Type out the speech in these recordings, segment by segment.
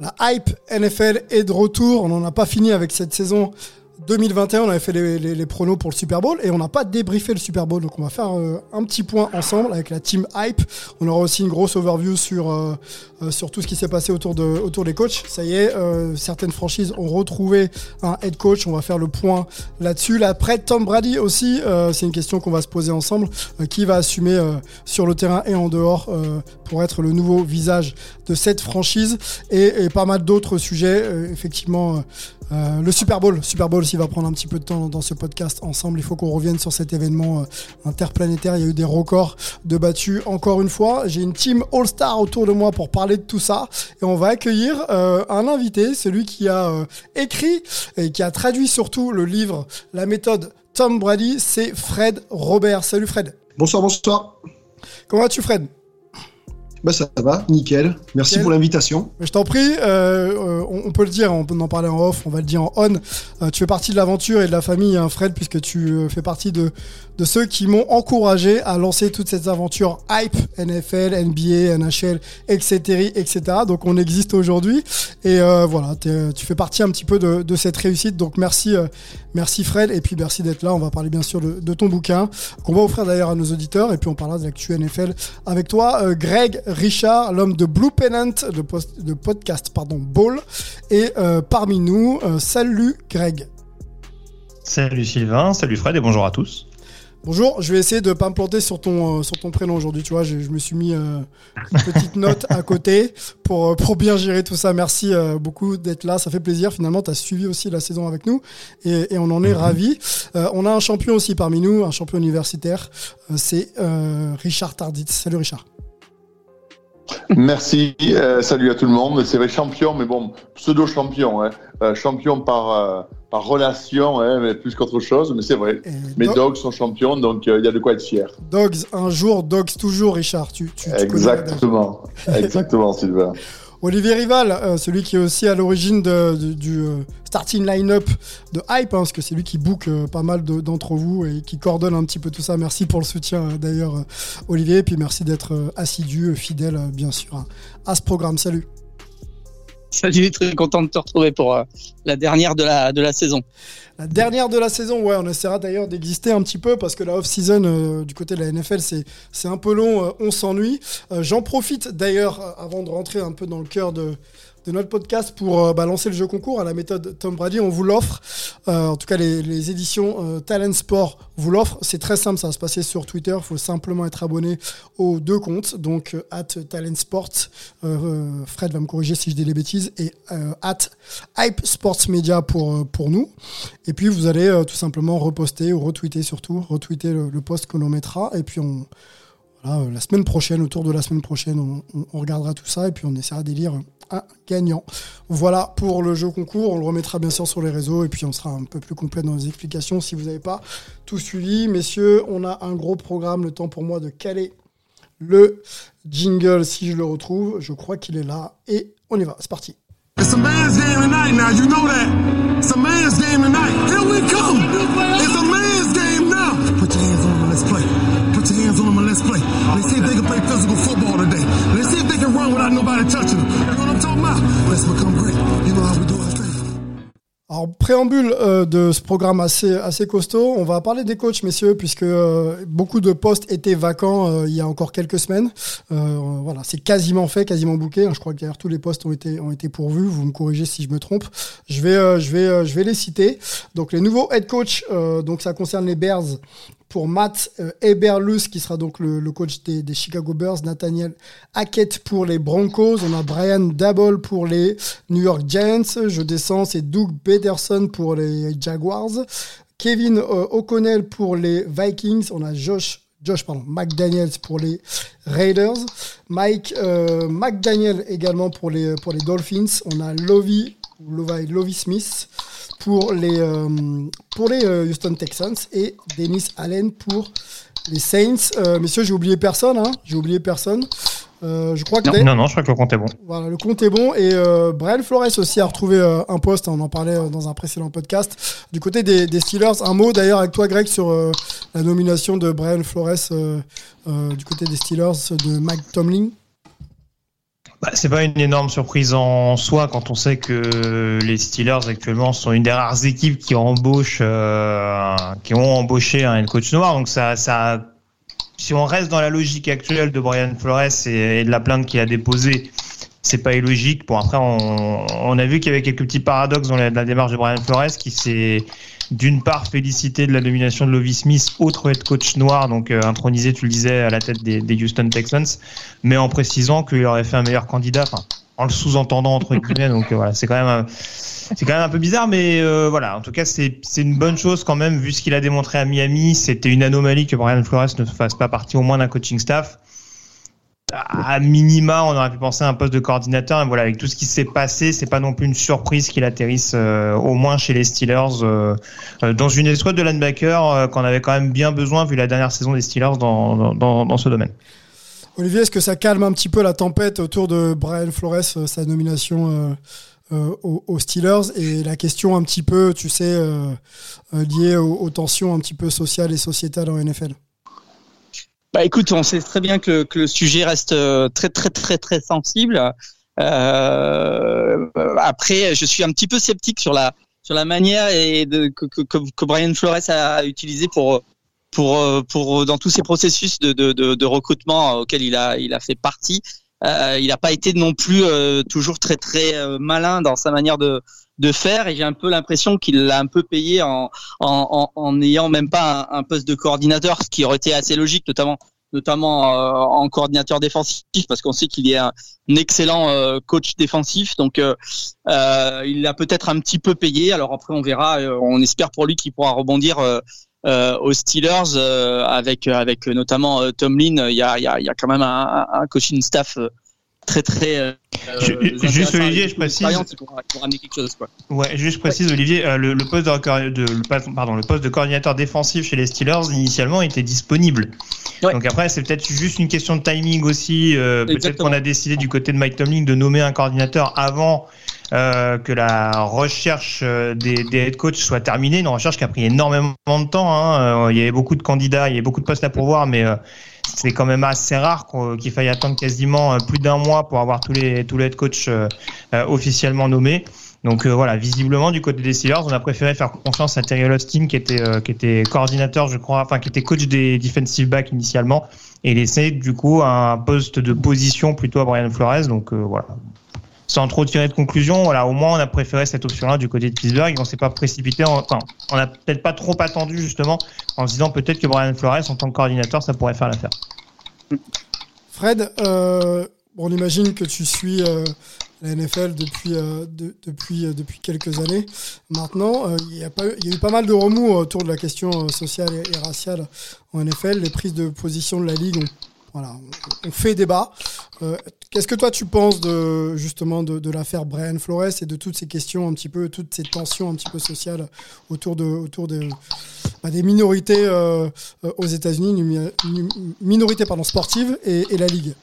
La hype NFL est de retour. On n'en a pas fini avec cette saison 2021. On avait fait les, pronos pour le Super Bowl et on n'a pas débriefé le Super Bowl. Donc on va faire euh, un petit point ensemble avec la team hype. On aura aussi une grosse overview sur, euh, euh, sur tout ce qui s'est passé autour, de, autour des coachs. Ça y est, certaines franchises ont retrouvé un head coach. On va faire le point là-dessus. Là, après Tom Brady aussi, c'est une question qu'on va se poser ensemble. Qui va assumer sur le terrain et en dehors pour être le nouveau visage de cette franchise? Et, pas mal d'autres sujets. Effectivement, le Super Bowl, Super Bowl, s'il va prendre un petit peu de temps dans ce podcast ensemble, il faut qu'on revienne sur cet événement euh, interplanétaire. Il y a eu des records de battus. Encore une fois, j'ai une team All-Star autour de moi pour parler de tout ça. Et on va accueillir euh, un invité, celui qui a euh, écrit et qui a traduit surtout le livre La méthode Tom Brady, c'est Fred Robert. Salut Fred. Bonsoir, bonsoir. Comment vas-tu Fred? Bah ça va, nickel. Merci Nickel. pour l'invitation. Mais Je t'en prie, euh, euh, on, on peut le dire, on peut en parler en off, on va le dire en on. Euh, tu fais partie de l'aventure et de la famille, hein, Fred, puisque tu fais partie de, de ceux qui m'ont encouragé à lancer toute cette aventure hype, NFL, NBA, NHL, etc., etc. Donc on existe aujourd'hui. Et euh, voilà, t'es- tu fais partie un petit peu de, de cette réussite. Donc merci, euh, merci Fred, et puis merci d'être là. On va parler bien sûr de, de ton bouquin, qu'on va offrir d'ailleurs à nos auditeurs, et puis on parlera de l'actu NFL avec toi, euh, Greg Richard, l'homme de Blue Pennant, le, post- le podcast pardon, Ball, et euh, parmi nous, euh, salut Greg. Salut Sylvain, salut Fred et bonjour à tous. Bonjour, je vais essayer de pas me planter sur ton, euh, sur ton prénom aujourd'hui, tu vois, je, je me suis mis euh, une petite note à côté pour, euh, pour bien gérer tout ça. Merci euh, beaucoup d'être là, ça fait plaisir. Finalement, tu as suivi aussi la saison avec nous et, et on en est ravis. Euh, on a un champion aussi parmi nous, un champion universitaire, euh, c'est euh, Richard Tarditz. Salut Richard. Merci, euh, salut à tout le monde. C'est vrai, champion, mais bon, pseudo-champion. Hein. Euh, champion par, euh, par relation, hein, mais plus qu'autre chose, mais c'est vrai. Et Mes Do- dogs sont champions, donc euh, il y a de quoi être fier. Dogs un jour, Dogs toujours, Richard. Tu, tu, tu. Exactement, exactement, Sylvain. Olivier Rival, euh, celui qui est aussi à l'origine du euh, starting line-up de Hype, hein, parce que c'est lui qui book euh, pas mal de- d'entre vous et qui coordonne un petit peu tout ça. Merci pour le soutien d'ailleurs, Olivier, et puis merci d'être assidu, fidèle, bien sûr, à ce programme. Salut. Salut, très content de te retrouver pour euh, la dernière de la, de la saison. La dernière de la saison, ouais, on essaiera d'ailleurs d'exister un petit peu parce que la off-season euh, du côté de la NFL, c'est un peu long, euh, on s'ennuie. J'en profite d'ailleurs, avant de rentrer un peu dans le cœur de, de notre podcast, pour euh, bah, lancer le jeu concours à la méthode Tom Brady. On vous l'offre, Euh, en tout cas les, les éditions euh, Talent Sport vous l'offrent. C'est très simple, ça va se passer sur Twitter. Il faut simplement être abonné aux deux comptes, donc euh, at Talent Sport. Fred va me corriger si je dis des bêtises, et at Hype Sports Media pour, nous. Et puis vous allez tout simplement reposter ou retweeter surtout, retweeter le, le post que l'on mettra. Et puis on, euh, la semaine prochaine, autour de la semaine prochaine, on, regardera tout ça et puis on essaiera d'élire un gagnant. Voilà pour le jeu concours. On le remettra bien sûr sur les réseaux et puis on sera un peu plus complet dans les explications si vous n'avez pas tout suivi. Messieurs, on a un gros programme. Le temps pour moi de caler le jingle si je le retrouve. Je crois qu'il est là et on y va. C'est parti. Man's game tonight man's game tonight. Here we let's play. Let's see if they can play physical football today. Let's see if they can run without nobody touching them. You know what I'm talking about? Let's become great. You know how we do our thing. Alors, préambule euh, de ce programme assez, assez costaud, on va parler des coachs, messieurs, puisque euh, beaucoup de postes étaient vacants euh, il y a encore quelques semaines. Voilà, c'est quasiment fait, quasiment bouqué. hein. Je crois que d'ailleurs tous les postes ont été, ont été pourvus. Vous me corrigez si je me trompe. Je vais, je vais, je vais les citer. Donc, les nouveaux head coach, donc ça concerne les Bears pour Matt euh, Eberlus, qui sera donc le, coach des, Chicago Bears, Nathaniel Hackett pour les Broncos, on a Brian Dabble pour les New York Giants, je descends, c'est Doug Peterson pour les Jaguars, Kevin euh, O'Connell pour les Vikings, on a Josh Josh pardon, McDaniels pour les Raiders, Mike euh, McDaniel également pour les pour les Dolphins, on a Lovie, Lovie Smith pour les, euh, pour les euh, Houston Texans et Dennis Allen pour les Saints. Euh, messieurs, j'ai oublié personne. Hein, j'ai oublié personne. Euh, je crois que non, non, non, je crois que le compte est bon. Voilà, le compte est bon. Et euh, Brian Flores aussi a retrouvé euh, un poste, on en parlait dans un précédent podcast, du côté des, des Steelers. Un mot d'ailleurs avec toi, Greg, sur la nomination de Brian Flores du côté des Steelers de Mike Tomlin. Bah, c'est pas une énorme surprise en soi quand on sait que les Steelers actuellement sont une des rares équipes qui embauchent, euh, qui ont embauché un coach noir. Donc ça, ça, si on reste dans la logique actuelle de Brian Flores et, et de la plainte qu'il a déposée, c'est pas illogique. Bon après, on, on a vu qu'il y avait quelques petits paradoxes dans la, démarche de Brian Flores qui s'est d'une part félicité de la nomination de Lovie Smith, autre head coach noir, donc euh, intronisé, tu le disais, à la tête des, des Houston Texans, mais en précisant qu'il aurait fait un meilleur candidat, enfin, en le sous-entendant entre guillemets. Donc euh, voilà, c'est quand même, c'est quand même un peu bizarre, mais euh, voilà, en tout cas, c'est une bonne chose quand même vu ce qu'il a démontré à Miami. C'était une anomalie que Brian Flores ne fasse pas partie au moins d'un coaching staff à minima, on aurait pu penser à un poste de coordinateur. Et voilà, avec tout ce qui s'est passé, c'est pas non plus une surprise qu'il atterrisse euh, au moins chez les Steelers euh, euh, dans une escouade de linebacker qu'on avait quand même bien besoin vu la dernière saison des Steelers dans, dans, ce domaine. Olivier, est-ce que ça calme un petit peu la tempête autour de Brian Flores, sa nomination aux, Steelers? Et la question un petit peu, tu sais, liée aux tensions un petit peu sociales et sociétales en NFL bah écoute, on sait très bien que, que le sujet reste euh, très très très très sensible. Euh, après, je suis un petit peu sceptique sur la sur la manière et de, que, que, que Brian Flores a utilisé pour pour pour dans tous ces processus de, de, de, de recrutement auxquels il a il a fait partie. Euh, il n'a pas été non plus euh, toujours très très euh, malin dans sa manière de de faire et j'ai un peu l'impression qu'il l'a un peu payé en en en n'ayant même pas un, un, poste de coordinateur, ce qui aurait été assez logique, notamment notamment euh, en coordinateur défensif parce qu'on sait qu'il est un, excellent euh, coach défensif. Donc euh, il l'a peut-être un petit peu payé. Alors après on verra. On espère pour lui qu'il pourra rebondir aux Steelers avec avec notamment Tomlin. Il y a il y y a quand même un, un coaching staff très très euh, juste Olivier je précise pour, pour amener quelque chose, quoi. ouais juste je précise ouais. Olivier euh, le, le, poste de, de le, pardon le poste de coordinateur défensif chez les Steelers initialement était disponible ouais. donc après c'est peut-être juste une question de timing aussi euh, peut-être qu'on a décidé du côté de Mike Tomlin de nommer un coordinateur avant euh, que la recherche euh, des, des head coachs soit terminée, une recherche qui a pris énormément de temps. Hein. Euh, il y avait beaucoup de candidats, il y avait beaucoup de postes à pourvoir, mais euh, c'est quand même assez rare qu'il faille attendre quasiment plus d'un mois pour avoir tous les tous les head coachs euh, officiellement nommés. Donc euh, voilà, visiblement du côté des Steelers, on a préféré faire confiance à Terry Austin qui était euh, qui était coordinateur, je crois, enfin qui était coach des defensive backs initialement, et laisser du coup un poste de position plutôt à Brian Flores. Donc voilà, sans trop tirer de conclusion, voilà, au moins on a préféré cette option-là du côté de Pittsburgh. On s'est pas précipité, en, enfin, on a peut-être pas trop attendu justement en se disant peut-être que Brian Flores en tant que coordinateur, ça pourrait faire l'affaire. Fred, euh, on imagine que tu suis euh, la NFL depuis euh, de, depuis quelques années. Maintenant, il y, a pas, il y a eu pas mal de remous autour de la question sociale et, et raciale en NFL. Les prises de position de la ligue ont voilà, on fait débat. Euh, Qu'est-ce que toi tu penses de justement de, de l'affaire Brian Flores et de toutes ces questions un petit peu, toutes ces tensions un petit peu sociales autour de autour de bah, des minorités euh, aux États-Unis, minorités pardon sportives et, et la ligue?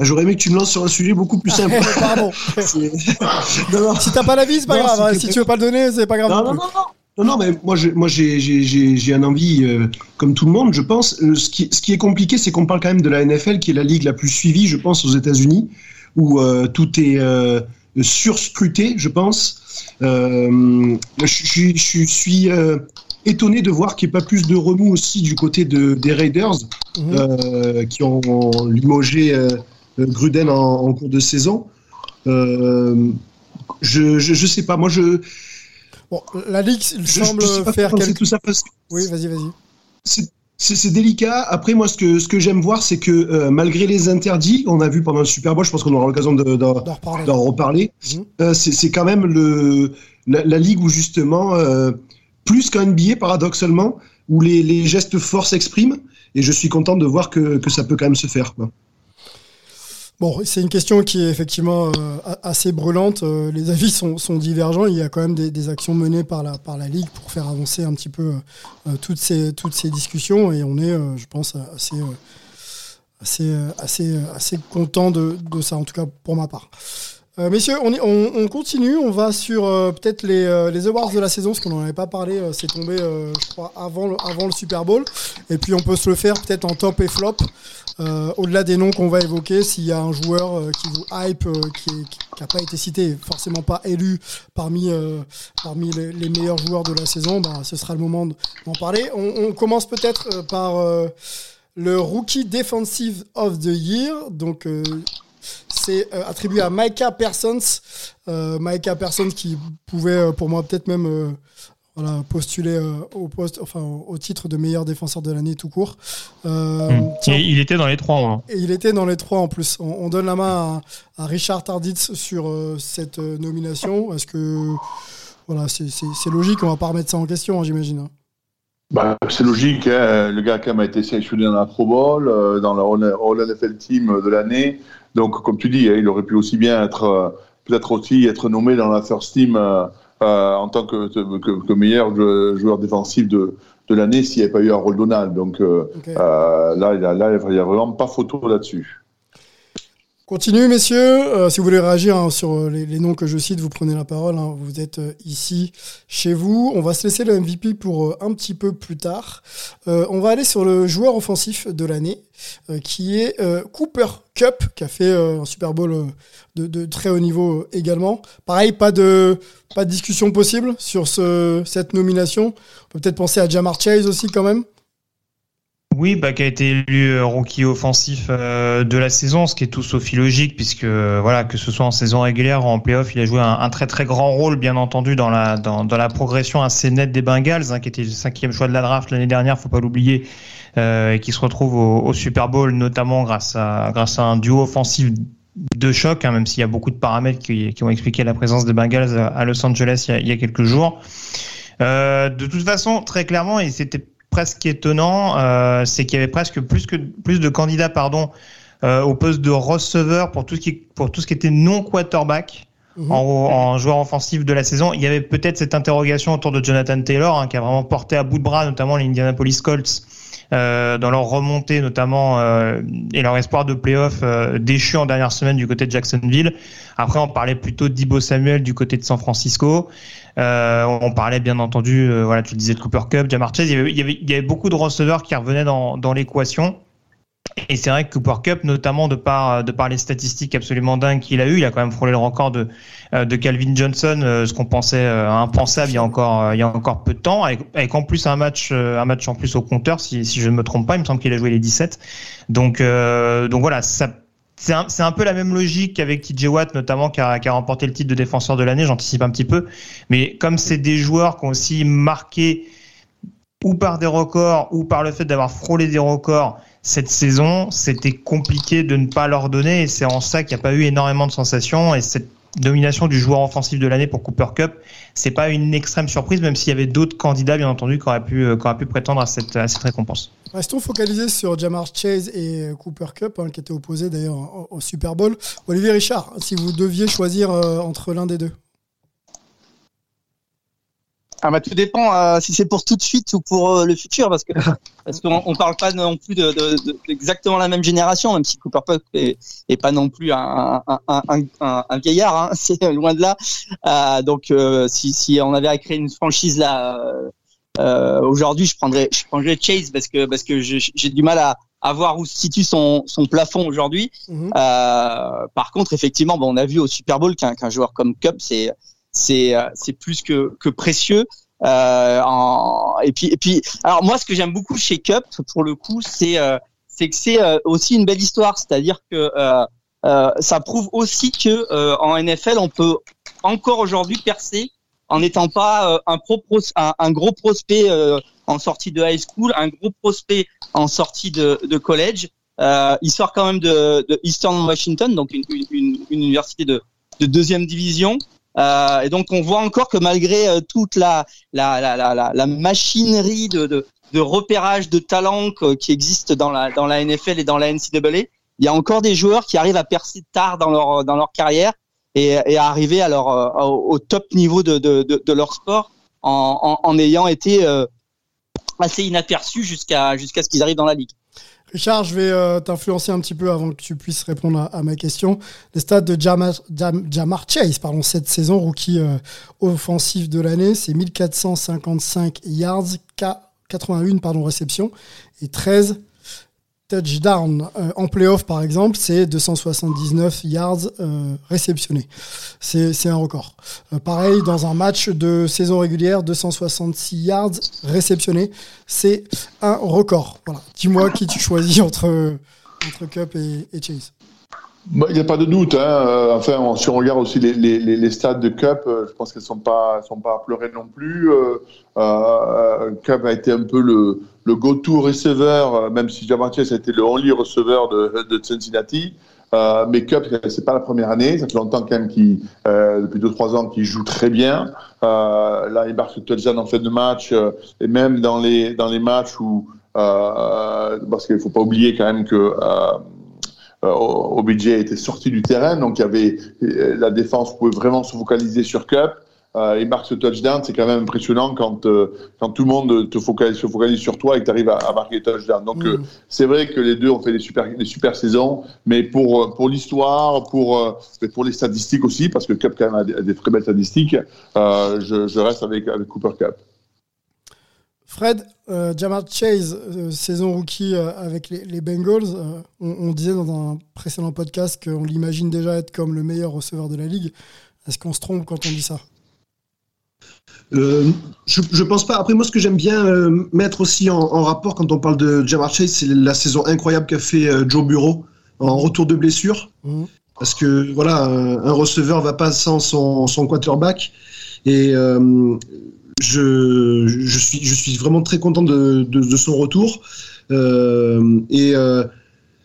J'aurais aimé que tu me lances sur un sujet beaucoup plus simple. Pardon. non, non. Si t'as pas l'avis, c'est pas non, grave. Hein. Si tu veux pas le donner, c'est pas grave. Non, non, non, non. Non, non, mais moi, moi, j'ai un envie, euh, comme tout le monde, je pense. Euh, ce, qui, ce qui est compliqué, c'est qu'on parle quand même de la NFL, qui est la ligue la plus suivie, je pense, aux États-Unis, où euh, tout est euh, surscruté, je pense. Euh, je, je, suis étonné de voir qu'il n'y ait pas plus de remous aussi du côté de, des Raiders, mmh. qui ont, ont limogé Gruden en, en, cours de saison. je, je, je sais pas, moi, je Bon, la Ligue il semble je, faire quelque... tout ça parce que Oui, vas-y, vas-y. C'est- délicat. Après, moi, ce que, ce que j'aime voir, c'est que euh, malgré les interdits qu'on a vu pendant le Super Bowl, je pense qu'on aura l'occasion de- d'en reparler. Mhm. euh, c'est c'est quand même le, la, la ligue où justement, euh, plus qu'un NBA paradoxalement, où les, les gestes forts s'expriment. Et je suis content de voir que, que ça peut quand même se faire. Quoi. Bon, c'est une question qui est effectivement euh, assez brûlante. Euh, les avis sont, divergents. Il y a quand même des, actions menées par la, par la Ligue pour faire avancer un petit peu euh, toutes, ces, toutes ces discussions. Et on est, je pense, assez, assez, assez, assez content de, de ça, en tout cas pour ma part. Euh, messieurs, on, continue. On va sur euh, peut-être les, euh, les awards de la saison, parce qu'on n'en avait pas parlé. c'est tombé, je crois, avant le, avant le Super Bowl. Et puis on peut se le faire peut-être en top et flop. Au-delà des noms qu'on va évoquer, s'il y a un joueur qui vous hype, qui n'a pas été cité, forcément pas élu parmi, parmi les, meilleurs joueurs de la saison, bah, ce sera le moment de- d'en parler. On, on commence peut-être par le Rookie Defensive of the Year. Donc, c'est euh, attribué à Micah Parsons. Euh, Micah Parsons qui pouvait, euh, pour moi, peut-être même euh, voilà, postuler euh, au, poste, enfin, au, titre de meilleur défenseur de l'année tout court. Euh, Hmm. tiens, il était dans les trois. hein. et il était dans les trois en plus. On, on donne la main à, à Richard Tarditz sur euh, cette euh, nomination. Est-ce que voilà, c'est c'est- c'est logique On va pas remettre ça en question, hein, j'imagine. hein. Bah, c'est logique, hein. le gars quand même a été sélectionné dans la Pro Bowl, euh, dans le All NFL Team de l'année. Donc, comme tu dis, hein, il aurait pu aussi bien être, euh, peut-être aussi être nommé dans la First Team euh, euh, en tant que, que, que meilleur jou- joueur défensif de, de l'année s'il n'y avait pas eu un rôle Donald. Donc Ok. là, il y a- là, il n'y a vraiment pas photo là-dessus. Continue, messieurs. Euh, si vous voulez réagir hein, sur euh, les, noms que je cite, vous prenez la parole. hein. Vous êtes euh, ici, chez vous. On va se laisser le MVP pour un petit peu plus tard. On va aller sur le joueur offensif de l'année, qui est Cooper Cup, qui a fait un Super Bowl de, très haut niveau également. Pareil, pas de, discussion possible sur ce, cette nomination. On peut peut-être penser à Jamar Chase aussi quand même. Oui, bah, qui a été élu euh, rookie offensif euh, de la saison, ce qui est tout sauf illogique, puisque euh, voilà, que ce soit en saison régulière ou en playoff, il a joué un, très très grand rôle, bien entendu, dans la dans, dans la progression assez nette des Bengals, hein, qui était le cinquième choix de la draft l'année dernière, faut pas l'oublier, euh, et qui se retrouve au, Super Bowl, notamment grâce à grâce à un duo offensif de choc, hein, même s'il y a beaucoup de paramètres qui, qui ont expliqué la présence des Bengals à, à Los Angeles il y a, il y a quelques jours. Euh, de toute façon, très clairement, et c'était presque étonnant, euh, c'est qu'il y avait presque plus que plus de candidats, pardon, euh, au poste de receveur pour tout ce qui pour tout ce qui était non quarterback. Mhm. En, en joueur offensif de la saison, il y avait peut-être cette interrogation autour de Jonathan Taylor, hein, qui a vraiment porté à bout de bras, notamment les Indianapolis Colts, euh, dans leur remontée, notamment euh, et leur espoir de playoff euh, déchu en dernière semaine du côté de Jacksonville. Après, on parlait plutôt d'Ibo Samuel du côté de San Francisco. Euh, on parlait bien entendu, voilà, tu le disais de Cooper Cup, Jamar Chase. Il y avait, il y avait, il y avait beaucoup de receveurs qui revenaient dans, dans l'équation. Et c'est vrai que Cooper Cup, notamment de par, de par les statistiques absolument dingues qu'il a eu, il a quand même frôlé le record de, euh, Calvin Johnson, euh, ce qu'on pensait euh, impensable il y a encore, euh, peu de temps, avec, en plus un match, euh, un match en plus au compteur, si, je ne me trompe pas, il me semble qu'il a joué les 17. Donc, euh, voilà, c'est un, peu la même logique qu'avec TJ Watt, notamment, qui a remporté le titre de défenseur de l'année, j'anticipe un petit peu. Mais comme c'est des joueurs qui ont aussi marqué ou par des records ou par le fait d'avoir frôlé des records cette saison, c'était compliqué de ne pas leur donner et c'est en ça qu'il n'y a pas eu énormément de sensations et cette domination du joueur offensif de l'année pour Cooper Cup, c'est pas une extrême surprise même s'il y avait d'autres candidats bien entendu qui auraient pu, euh, prétendre à cette, récompense. Restons focalisés sur Jamar Chase et euh, Cooper Cup, hein, qui étaient opposés d'ailleurs au, au Super Bowl. Olivier Richard, si vous deviez choisir euh, entre l'un des deux. Ah bah tout dépend euh, si c'est pour tout de suite ou pour euh, le futur parce que parce qu'on on parle pas non plus de, de, de- d'exactement la même génération même si Cooper Puck est, est pas non plus un un, un, un, vieillard hein, c'est loin de là Euh, donc euh, si si on avait à créer une franchise là euh, euh, aujourd'hui je prendrais je prendrais Chase parce que parce que j'ai du mal à à voir où se situe son son plafond aujourd'hui Mhm. euh, par contre, effectivement, bon, on a vu au Super Bowl qu'un qu'un joueur comme Cup, c'est c'est euh, c'est plus que que précieux. Euh, en, et puis et puis, alors moi, ce que j'aime beaucoup chez Cup, pour le coup, c'est euh, c'est que c'est aussi une belle histoire, c'est-à-dire que ça prouve aussi que en NFL, on peut encore aujourd'hui percer en n'étant pas un, pro un, gros prospect en sortie de high school, un gros prospect en sortie de, de college. Euh, il sort quand même de, de Eastern Washington, donc une, une, une université de, de deuxième division. Euh, et donc on voit encore que malgré euh, toute la, la, la, la, la machinerie de, de, de, repérage de talent qui existe dans la, dans la NFL et dans la NCAA, il y a encore des joueurs qui arrivent à percer tard dans leur, dans leur carrière et, et à arriver à leur, euh, au top niveau de, de, de, de leur sport en, en, en ayant été euh, assez inaperçus jusqu'à jusqu'à ce qu'ils arrivent dans la ligue. Richard, je vais euh, t'influencer un petit peu avant que tu puisses répondre à, ma question. Les stats de Jamar, Jam, Jamar Chase, pardon, cette saison, rookie euh, offensif de l'année, c'est 1455 yards, 81 pardon, réceptions et 13 touchdowns. Euh, en playoff, par exemple, c'est 279 yards euh, réceptionnés. C'est un record. Euh, pareil, dans un match de saison régulière, 266 yards réceptionnés. C'est un record. Voilà. Dis-moi qui tu choisis entre, entre Cup et, Chase. Bah, Il n'y a pas de doute. Hein. Enfin, si on regarde aussi les, les, les, de Cup, je pense qu'elles sont pas sont pas à pleurer non plus. Cup a été un peu le, le go-to receveur, euh, même si Jamar Chase a été le only receveur de, de Cincinnati. Euh, mais Cup, c'est pas la première année. Ça fait longtemps quand même qu'il, euh, depuis deux trois ans, qu'il joue très bien. Euh, là, il marque le touchdown en fin de match euh, et même dans les dans les matchs où euh, parce qu'il faut pas oublier quand même que euh, OBJ était sorti du terrain, donc il y avait la défense pouvait vraiment se focaliser sur Cup. Euh, il marque ce touchdown, c'est quand même impressionnant quand euh, quand tout le monde te focalise, se focalise sur toi et que tu arrives à, à marquer le touchdown. Donc euh, c'est vrai que les deux ont fait des super des super saisons, mais pour euh, pour l'histoire, pour pour les statistiques aussi, parce que Cup quand même a des, a des très belles statistiques. je, je reste avec avec Cooper Cup. Fred, euh, Jamar Chase, euh, saison rookie euh, avec les, les Bengals, on, on disait dans un précédent podcast qu'on l'imagine déjà être comme le meilleur receveur de la ligue. Est-ce qu'on se trompe quand on dit ça? Euh, je, je pense pas. Après, moi, ce que j'aime bien euh, mettre aussi en, en rapport quand on parle de Jamar Chase, c'est la saison incroyable qu'a fait euh, Joe Bureau en retour de blessure. Mhm. Parce que voilà, un, un receveur va pas sans son, son quarterback. Et je, je, suis, je suis vraiment très content de, de, de son retour. Et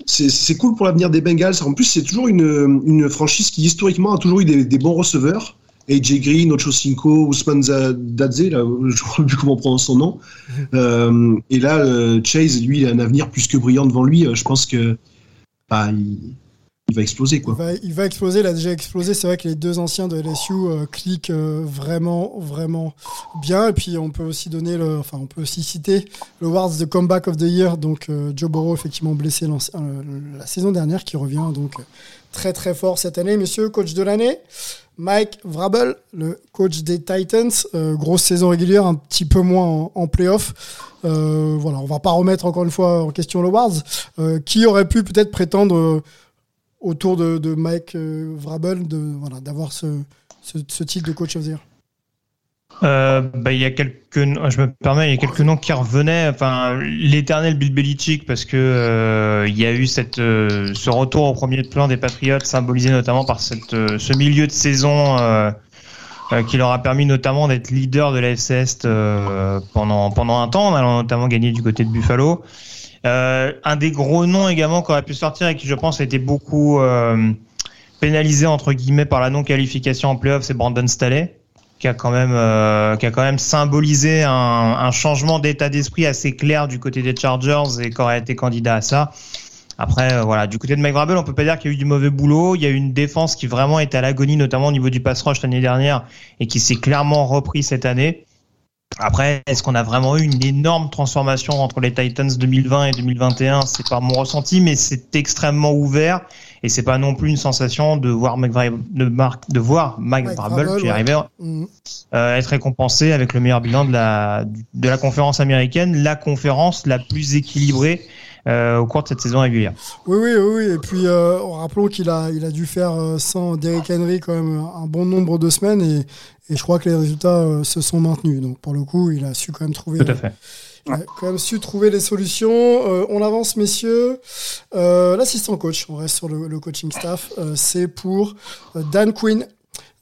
c'est c'est cool pour l'avenir des Bengals. En plus, c'est toujours une, une franchise qui historiquement a toujours eu des, des bons receveurs. AJ Green, Ocho Cinco, Ousmane Zadze, là, je ne sais plus comment on prononce son nom. Euh, et là, euh, Chase, lui, il a un avenir plus que brillant devant lui. Euh, Je pense que bah, il, il va exploser. il Quoi. va, il va exploser, il a déjà explosé. C'est vrai que les deux anciens de LSU euh, cliquent euh, vraiment, vraiment bien. Et puis on peut aussi donner le, enfin on peut aussi citer le Awards de Comeback of the Year. Donc euh, Joe Burrow effectivement blessé euh, la saison dernière qui revient donc euh, très très fort cette année. Messieurs, coach de l'année. Mike Vrabel, le coach des Titans, euh, grosse saison régulière, un petit peu moins en, en playoff. Euh, voilà, on va pas remettre encore une fois en question le Awards. Euh, qui aurait pu peut-être prétendre autour de, Mike Vrabel de voilà d'avoir ce, ce, ce titre de coach of the year? Euh, bah, il y a quelques, je me permets, il y a quelques noms qui revenaient. Enfin, l'éternel Bill Belichick, parce que euh, il y a eu cette, euh, ce retour au premier plan des Patriots, symbolisé notamment par cette, euh, ce milieu de saison euh, euh, qui leur a permis notamment d'être leader de la Est pendant pendant un temps, en allant notamment gagner du côté de Buffalo. Un des gros noms également qui aurait pu sortir et qui, je pense, a été beaucoup pénalisé entre guillemets par la non-qualification en playoff, c'est Brandon Staley qui a quand même euh, qui a quand même symbolisé un, un changement d'état d'esprit assez clair du côté des Chargers et qui aurait été candidat à ça. Après, euh, voilà, du côté de Mike Vrabel, on peut pas dire qu'il y a eu du mauvais boulot. Il y a eu une défense qui vraiment était à l'agonie, notamment au niveau du pass rush l'année dernière, et qui s'est clairement repris cette année. Après, est-ce qu'on a vraiment eu une énorme transformation entre les Titans 2020 et 2021 C'est pas mon ressenti, mais c'est extrêmement ouvert et c'est pas non plus une sensation de voir Mike de, voir Mike, Mike Vrabel, Vrabel, j'y ouais. arrivais, Mhm. euh, être récompensé avec le meilleur bilan de la de la conférence américaine, la conférence la plus équilibrée euh, au cours de cette saison régulière. Oui, oui, oui. Et puis euh, rappelons qu'il a, il a dû faire euh, sans Derrick Henry quand même un bon nombre de semaines et, et je crois que les résultats se sont maintenus. Donc pour le coup, il a su quand même trouver. Tout à fait. Quand même su trouver les solutions. Euh, on avance, messieurs. Euh, L'assistant coach, on reste sur le, coaching staff, euh, c'est pour Dan Quinn.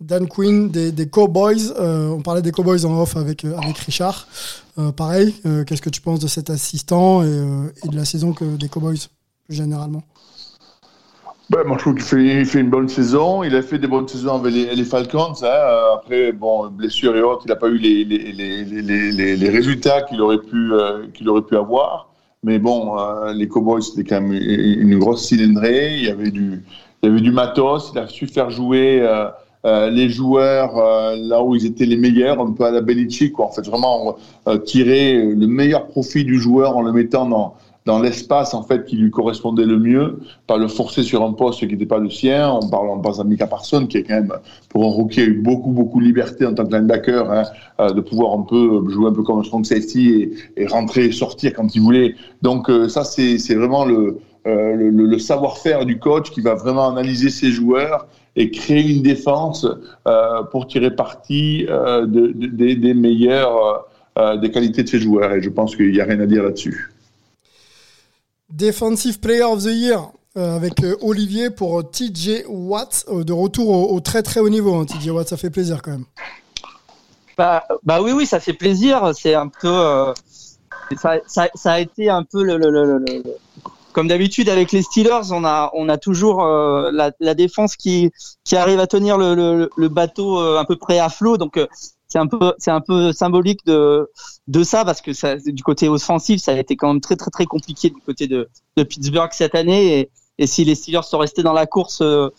Dan Quinn des, Cowboys. On parlait des Cowboys en off avec, Richard. Pareil, qu'est-ce que tu penses de cet assistant et, et de la saison que des Cowboys généralement? Ben, moi, je trouve qu'il fait, une bonne saison. Il a fait des bonnes saisons avec les, Falcons. hein. Après, bon, blessure et autres, il n'a pas eu les, les, les, résultats qu'il aurait, pu, euh, qu'il aurait pu avoir. Mais bon, euh, les Cowboys, c'était quand même une grosse cylindrée. Il y avait du, il y avait du matos. Il a su faire jouer euh, les joueurs là où ils étaient les meilleurs, un peu à la Belichick. En fait, vraiment tirer le meilleur profit du joueur en le mettant dans dans l'espace en fait qui lui correspondait le mieux, pas le forcer sur un poste qui n'était pas le sien. On parle, on pense à Mika Parsons qui est quand même pour un rookie a eu beaucoup beaucoup de liberté en tant que linebacker, hein, euh, de pouvoir un peu jouer un peu comme un strong safety et, et rentrer et sortir quand il voulait. Donc euh, ça c'est c'est vraiment le euh, le, le- savoir-faire du coach qui va vraiment analyser ses joueurs et créer une défense euh, pour tirer parti euh, de, de- des, des meilleurs euh, euh, des qualités de ses joueurs. Et je pense qu'il n'y a rien à dire là-dessus. Defensive Player of the Year euh, avec euh, Olivier pour euh, TJ Watt, euh, de retour au, très très haut niveau. hein, TJ Watt, ça fait plaisir quand même. Bah, bah oui, oui, ça fait plaisir. C'est un peu, ça, a été un peu le, comme d'habitude avec les Steelers, on a, on a toujours la, défense qui, qui arrive à tenir le, bateau à peu près à flot. Donc c'est un peu, symbolique de, ça parce que du côté offensif, ça a été quand même très très très compliqué du côté de, Pittsburgh cette année. Et, si les Steelers sont restés dans la course euh,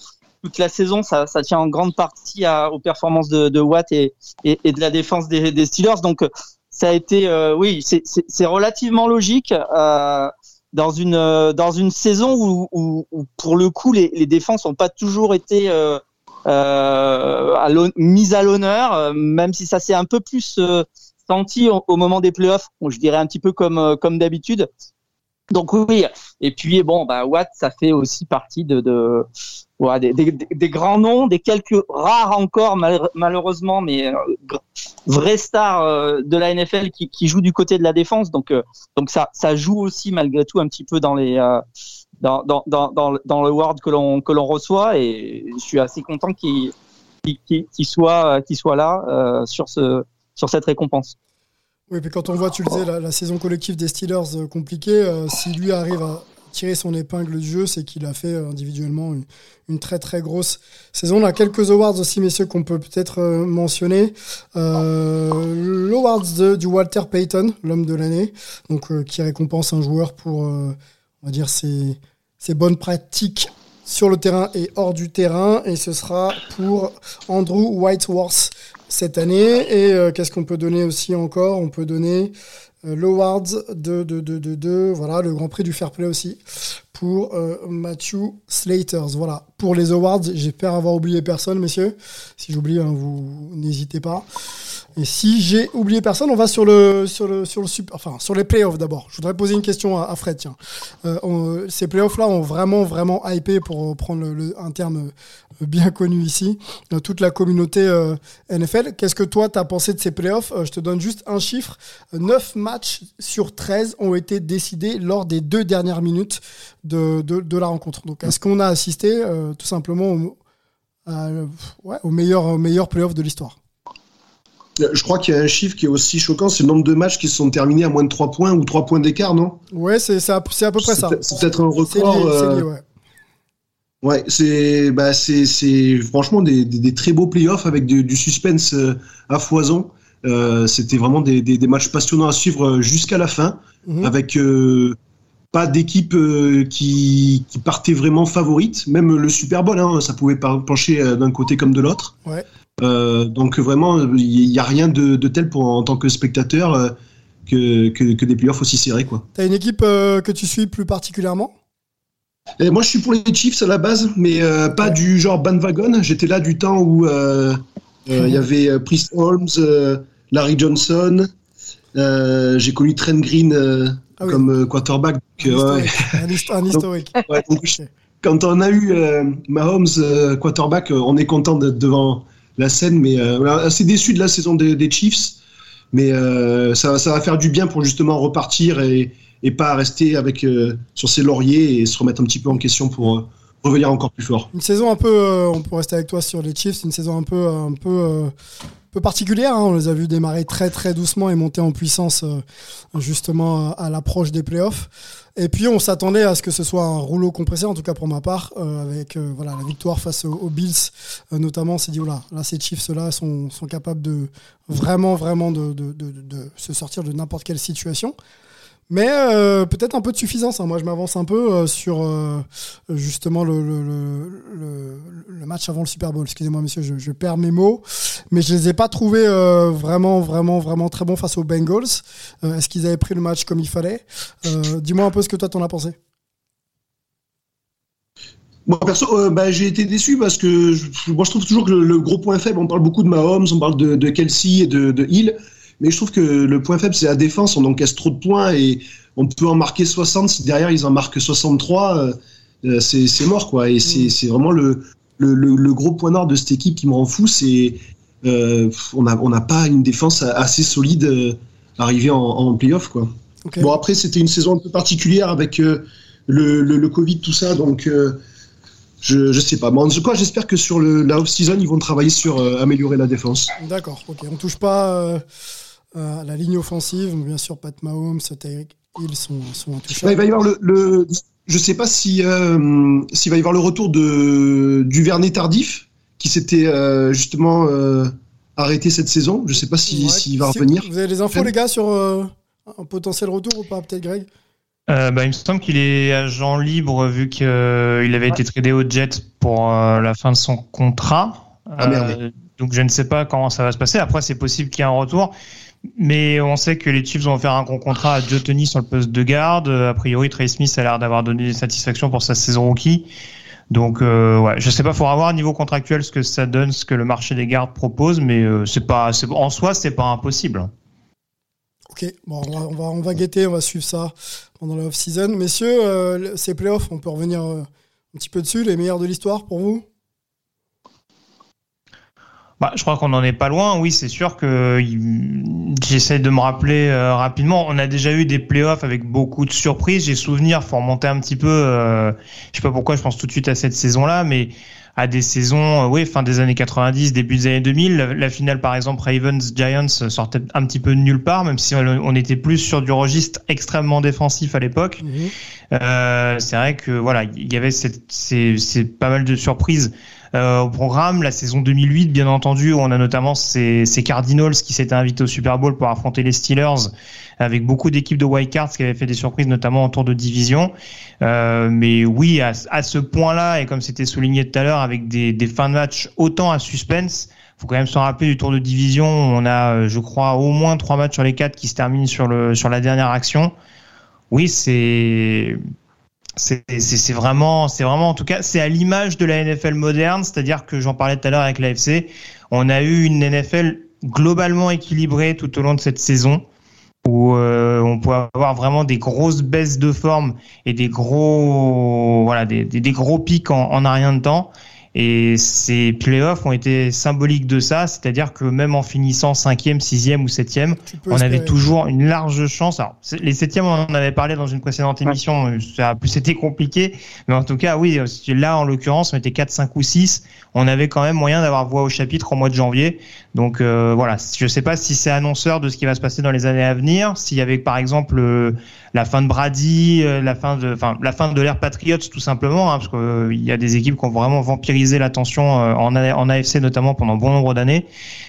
toute la saison, ça, tient en grande partie aux performances de, Watt et, de la défense des, Steelers. Donc, ça a été, euh, oui, c'est- relativement logique euh, dans une saison où, pour le coup, les, défenses n'ont pas toujours été à l'hon- mises à l'honneur, euh, même si ça s'est un peu plus euh, senti au, moment des playoffs. Je dirais un petit peu comme euh, comme d'habitude. Donc oui, et puis bon, bah Watt, ça fait aussi partie de, de des, grands noms, des quelques rares encore mal- malheureusement, mais euh, vraies stars euh, de la NFL qui, jouent du côté de la défense. Donc euh, donc ça ça joue aussi malgré tout un petit peu dans les euh, dans, dans, le- que l'on que l'on reçoit et je suis assez content qu'il soit soit là euh, sur ce sur cette récompense. Oui, puis quand on voit, tu le disais, la, saison collective des Steelers euh, compliquée, euh, si lui arrive à tirer son épingle du jeu, c'est qu'il a fait individuellement une, très très grosse saison. On a quelques awards aussi, messieurs, qu'on peut peut-être mentionner. Euh, L'awards de- du Walter Payton, l'homme de l'année, donc qui récompense un joueur pour, on va dire, ses, bonnes pratiques sur le terrain et hors du terrain. Et ce sera pour Andrew Whiteworth cette année. Et euh, qu'est-ce qu'on peut donner aussi encore? On peut donner euh, l'Awards de, de, de, de, de- voilà, le Grand Prix du Fair Play aussi pour euh, Matthew Slaters. Voilà, pour les awards, j'espère avoir oublié personne, messieurs. Si j'oublie, hein, vous n'hésitez pas. Et si j'ai oublié personne, on va sur le sur le sur le super, enfin sur les playoffs d'abord. Je voudrais poser une question à, Fred. Tiens, Euh, on- ces playoffs là ont vraiment vraiment hypé pour prendre un terme euh, bien connu ici euh, toute la communauté euh, NFL. Qu'est-ce que toi t'as pensé de ces playoffs? Euh, Je te donne juste un chiffre. 9 matchs sur 13 ont été décidés lors des deux dernières minutes de, de, de la rencontre. Donc est-ce qu'on a assisté euh, tout simplement au, à, euh, ouais, au meilleur au meilleur playoff de l'histoire Euh, Je crois qu'il y a un chiffre qui est aussi choquant, c'est le nombre de matchs qui se sont terminés à moins de 3 points ou 3 points d'écart, non? Ouais, c'est à, à peu près ça. c'est peut-être un record, lié, euh, lié, ouais. Ouais, c'est bah c'est franchement des, des, des très beaux playoffs avec du, du suspense euh, à foison. Euh, C'était vraiment des, des, matchs passionnants à suivre euh, jusqu'à la fin, Mhm. avec euh, pas d'équipe euh, qui, qui partait vraiment favorite. Même le Super Bowl, hein, ça pouvait pencher euh, d'un côté comme de l'autre. Ouais. Euh, donc vraiment, il n'y a rien de, de tel pour en tant que spectateur que, que, que des playoffs aussi serrés, quoi. T'as une équipe que tu suis plus particulièrement? Et moi, je suis pour les Chiefs à la base, mais euh, pas du genre bandwagon. J'étais là du temps où euh, euh, il y avait Priest Holmes, Larry Johnson. J'ai connu Trent Green Ah oui. comme quarterback. donc, Un historique. Un. Ouais, donc, quand on a eu euh, Mahomes euh, quarterback, euh, on est content d'être devant la scène, mais assez déçu de la saison des, des Chiefs. Mais ça, ça va faire du bien pour justement repartir et, et pas rester avec sur ses lauriers et se remettre un petit peu en question pour, pour revenir encore plus fort. Une saison un peu, euh, on peut rester avec toi sur les Chiefs, une saison un peu, un peu, euh, particulière. hein. On les a vus démarrer très très doucement et monter en puissance euh, justement à, l'approche des playoffs. Et puis on s'attendait à ce que ce soit un rouleau compressé, en tout cas pour ma part, euh, avec euh, voilà la victoire face aux, Bills notamment. On s'est dit voilà, là ces Chiefs là sont, capables de vraiment vraiment de se sortir de n'importe quelle situation. Mais euh, peut-être un peu de suffisance. hein. Moi, je m'avance un peu euh, sur euh, justement le, match avant le Super Bowl. Excusez-moi, monsieur, je, perds mes mots. Mais je les ai pas trouvés vraiment, vraiment, vraiment très bons face aux Bengals. Est-ce qu'ils avaient pris le match comme il fallait? Dis-moi un peu ce que toi, t'en as pensé. Moi, perso, bah, j'ai été déçu parce que je, moi, je trouve toujours que le, gros point faible, on parle beaucoup de Mahomes, on parle de, Kelsey et de Hill, mais je trouve que le point faible, c'est la défense. On encaisse trop de points et on peut en marquer 60. Si derrière, ils en marquent 63, euh, euh, c'est mort, quoi. Et c'est c'est vraiment le, le, le, le gros point noir de cette équipe qui me rend fou. C'est euh, on n'a on pas une défense assez solide euh, arrivée en, en playoff, quoi. Bon, après, c'était une saison un peu particulière avec le, Covid, tout ça, donc je, je sais pas. Mais en tout cas, j'espère que sur le, la off-season, ils vont travailler sur euh, améliorer la défense. D'accord, ok. On touche pas euh, à la ligne offensive. Bien sûr, Pat Mahomes, Tyreek Hill sont, sont intouchables. il va y avoir le, le je sais pas si euh, s'il va y avoir le retour de du Vernet tardif qui s'était euh, justement euh, arrêté cette saison. Je sais pas si Ouais, s'il va revenir. Vous avez des infos, les gars, sur euh, un potentiel retour ou pas Peut-être, Greg? Euh, bah, il me semble qu'il est agent libre vu qu'il avait été tradé au Jet pour euh, la fin de son contrat. Ah, merde. Euh, donc je ne sais pas comment ça va se passer. Après, c'est possible qu'il y ait un retour. Mais on sait que les Chiefs vont faire un gros contrat à Joe Tony sur le poste de garde. A priori, Trey Smith a l'air d'avoir donné des satisfactions pour sa saison rookie. Donc, euh, ouais, je sais pas, faudra voir au niveau contractuel ce que ça donne, ce que le marché des gardes propose, mais euh, c'est pas, en soi, c'est pas impossible. Ok, bon, on va, on, va, guetter, on va suivre ça pendant la off-season. Messieurs, euh, ces playoffs, on peut revenir euh, un petit peu dessus, les meilleurs de l'histoire pour vous? Bah, je crois qu'on n'en est pas loin. Oui, c'est sûr que j'essaie de me rappeler euh, rapidement. On a déjà eu des playoffs avec beaucoup de surprises. J'ai souvenir, faut remonter un petit peu. euh, je sais pas pourquoi, je pense tout de suite à cette saison-là, mais à des saisons, euh, oui, fin des années 90, début des années 2000. La, la finale, par exemple, Ravens Giants sortait un petit peu de nulle part, même si on, on était plus sur du registre extrêmement défensif à l'époque. Euh, c'est vrai que voilà, il y avait cette, ces, ces pas mal de surprises euh, au programme. La saison 2008, bien entendu, on a notamment ces, Cardinals qui s'étaient invités au Super Bowl pour affronter les Steelers, avec beaucoup d'équipes de wild cards qui avaient fait des surprises, notamment en tour de division. Euh, mais oui, à, ce point-là, et comme c'était souligné tout à l'heure, avec des, des fins de match autant à suspense. Faut quand même se rappeler du tour de division. On a, euh, je crois, au moins trois matchs sur les quatre qui se terminent sur la dernière action. Oui, c'est c'est vraiment c'est vraiment en tout cas c'est à l'image de la NFL moderne, c'est-à-dire que j'en parlais tout à l'heure avec l'AFC, on a eu une NFL globalement équilibrée tout au long de cette saison où euh, on peut avoir vraiment des grosses baisses de forme et des gros voilà des gros pics en, en un rien de temps. Et ces playoffs ont été symboliques de ça, c'est-à-dire que même en finissant cinquième, sixième ou septième, on avait toujours une large chance. Alors, les septièmes, on en avait parlé dans une précédente émission, euh, ça a plus été compliqué, mais en tout cas, oui, euh, là, en l'occurrence, on était 4, 5 ou 6, on avait quand même moyen d'avoir voix au chapitre au mois de janvier. Donc euh, voilà, je sais pas si c'est annonceur de ce qui va se passer dans les années à venir, s'il y avait par exemple euh, la fin de Brady, euh, la fin de, enfin la fin de l'ère Patriots tout simplement, hein, parce qu'il y a des équipes qui ont vraiment vampirisé l'attention euh, en, en AFC notamment pendant bon nombre d'années.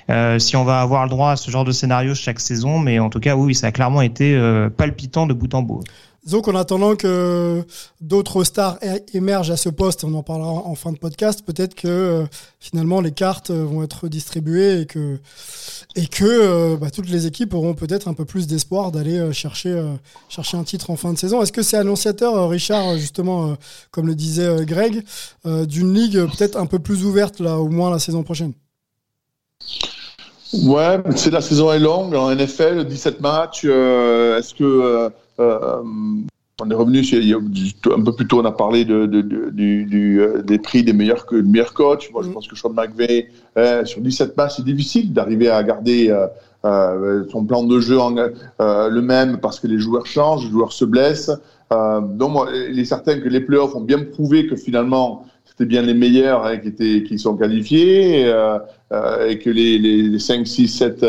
Euh, si on va avoir le droit à ce genre de scénario chaque saison, mais en tout cas oui, ça a clairement été euh, palpitant de bout en bout. Donc, en attendant que d'autres stars émergent à ce poste, on en parlera en fin de podcast, peut-être que euh, finalement les cartes euh, vont être distribuées et que, et que euh, bah, toutes les équipes auront peut-être un peu plus d'espoir d'aller chercher, chercher un titre en fin de saison. Est-ce que c'est annonciateur, Richard, justement, comme le disait Greg, d'une ligue peut-être un peu plus ouverte, là, au moins la saison prochaine? Ouais, la saison est longue en NFL, 17 matchs. Est-ce que on est revenu un peu plus tôt, on a parlé de, de- de- du, du, euh, des prix des meilleurs, meilleurs coachs. Moi, je pense que Sean McVay, euh, sur 17 matchs, c'est difficile d'arriver à garder euh, euh, son plan de jeu en, euh, le même parce que les joueurs changent, les joueurs se blessent. Euh, donc, moi, il est certain que les playoffs ont bien prouvé que finalement, c'était bien les meilleurs hein, qui, étaient, qui sont qualifiés euh, euh, et que les, les, les 5, 6, 7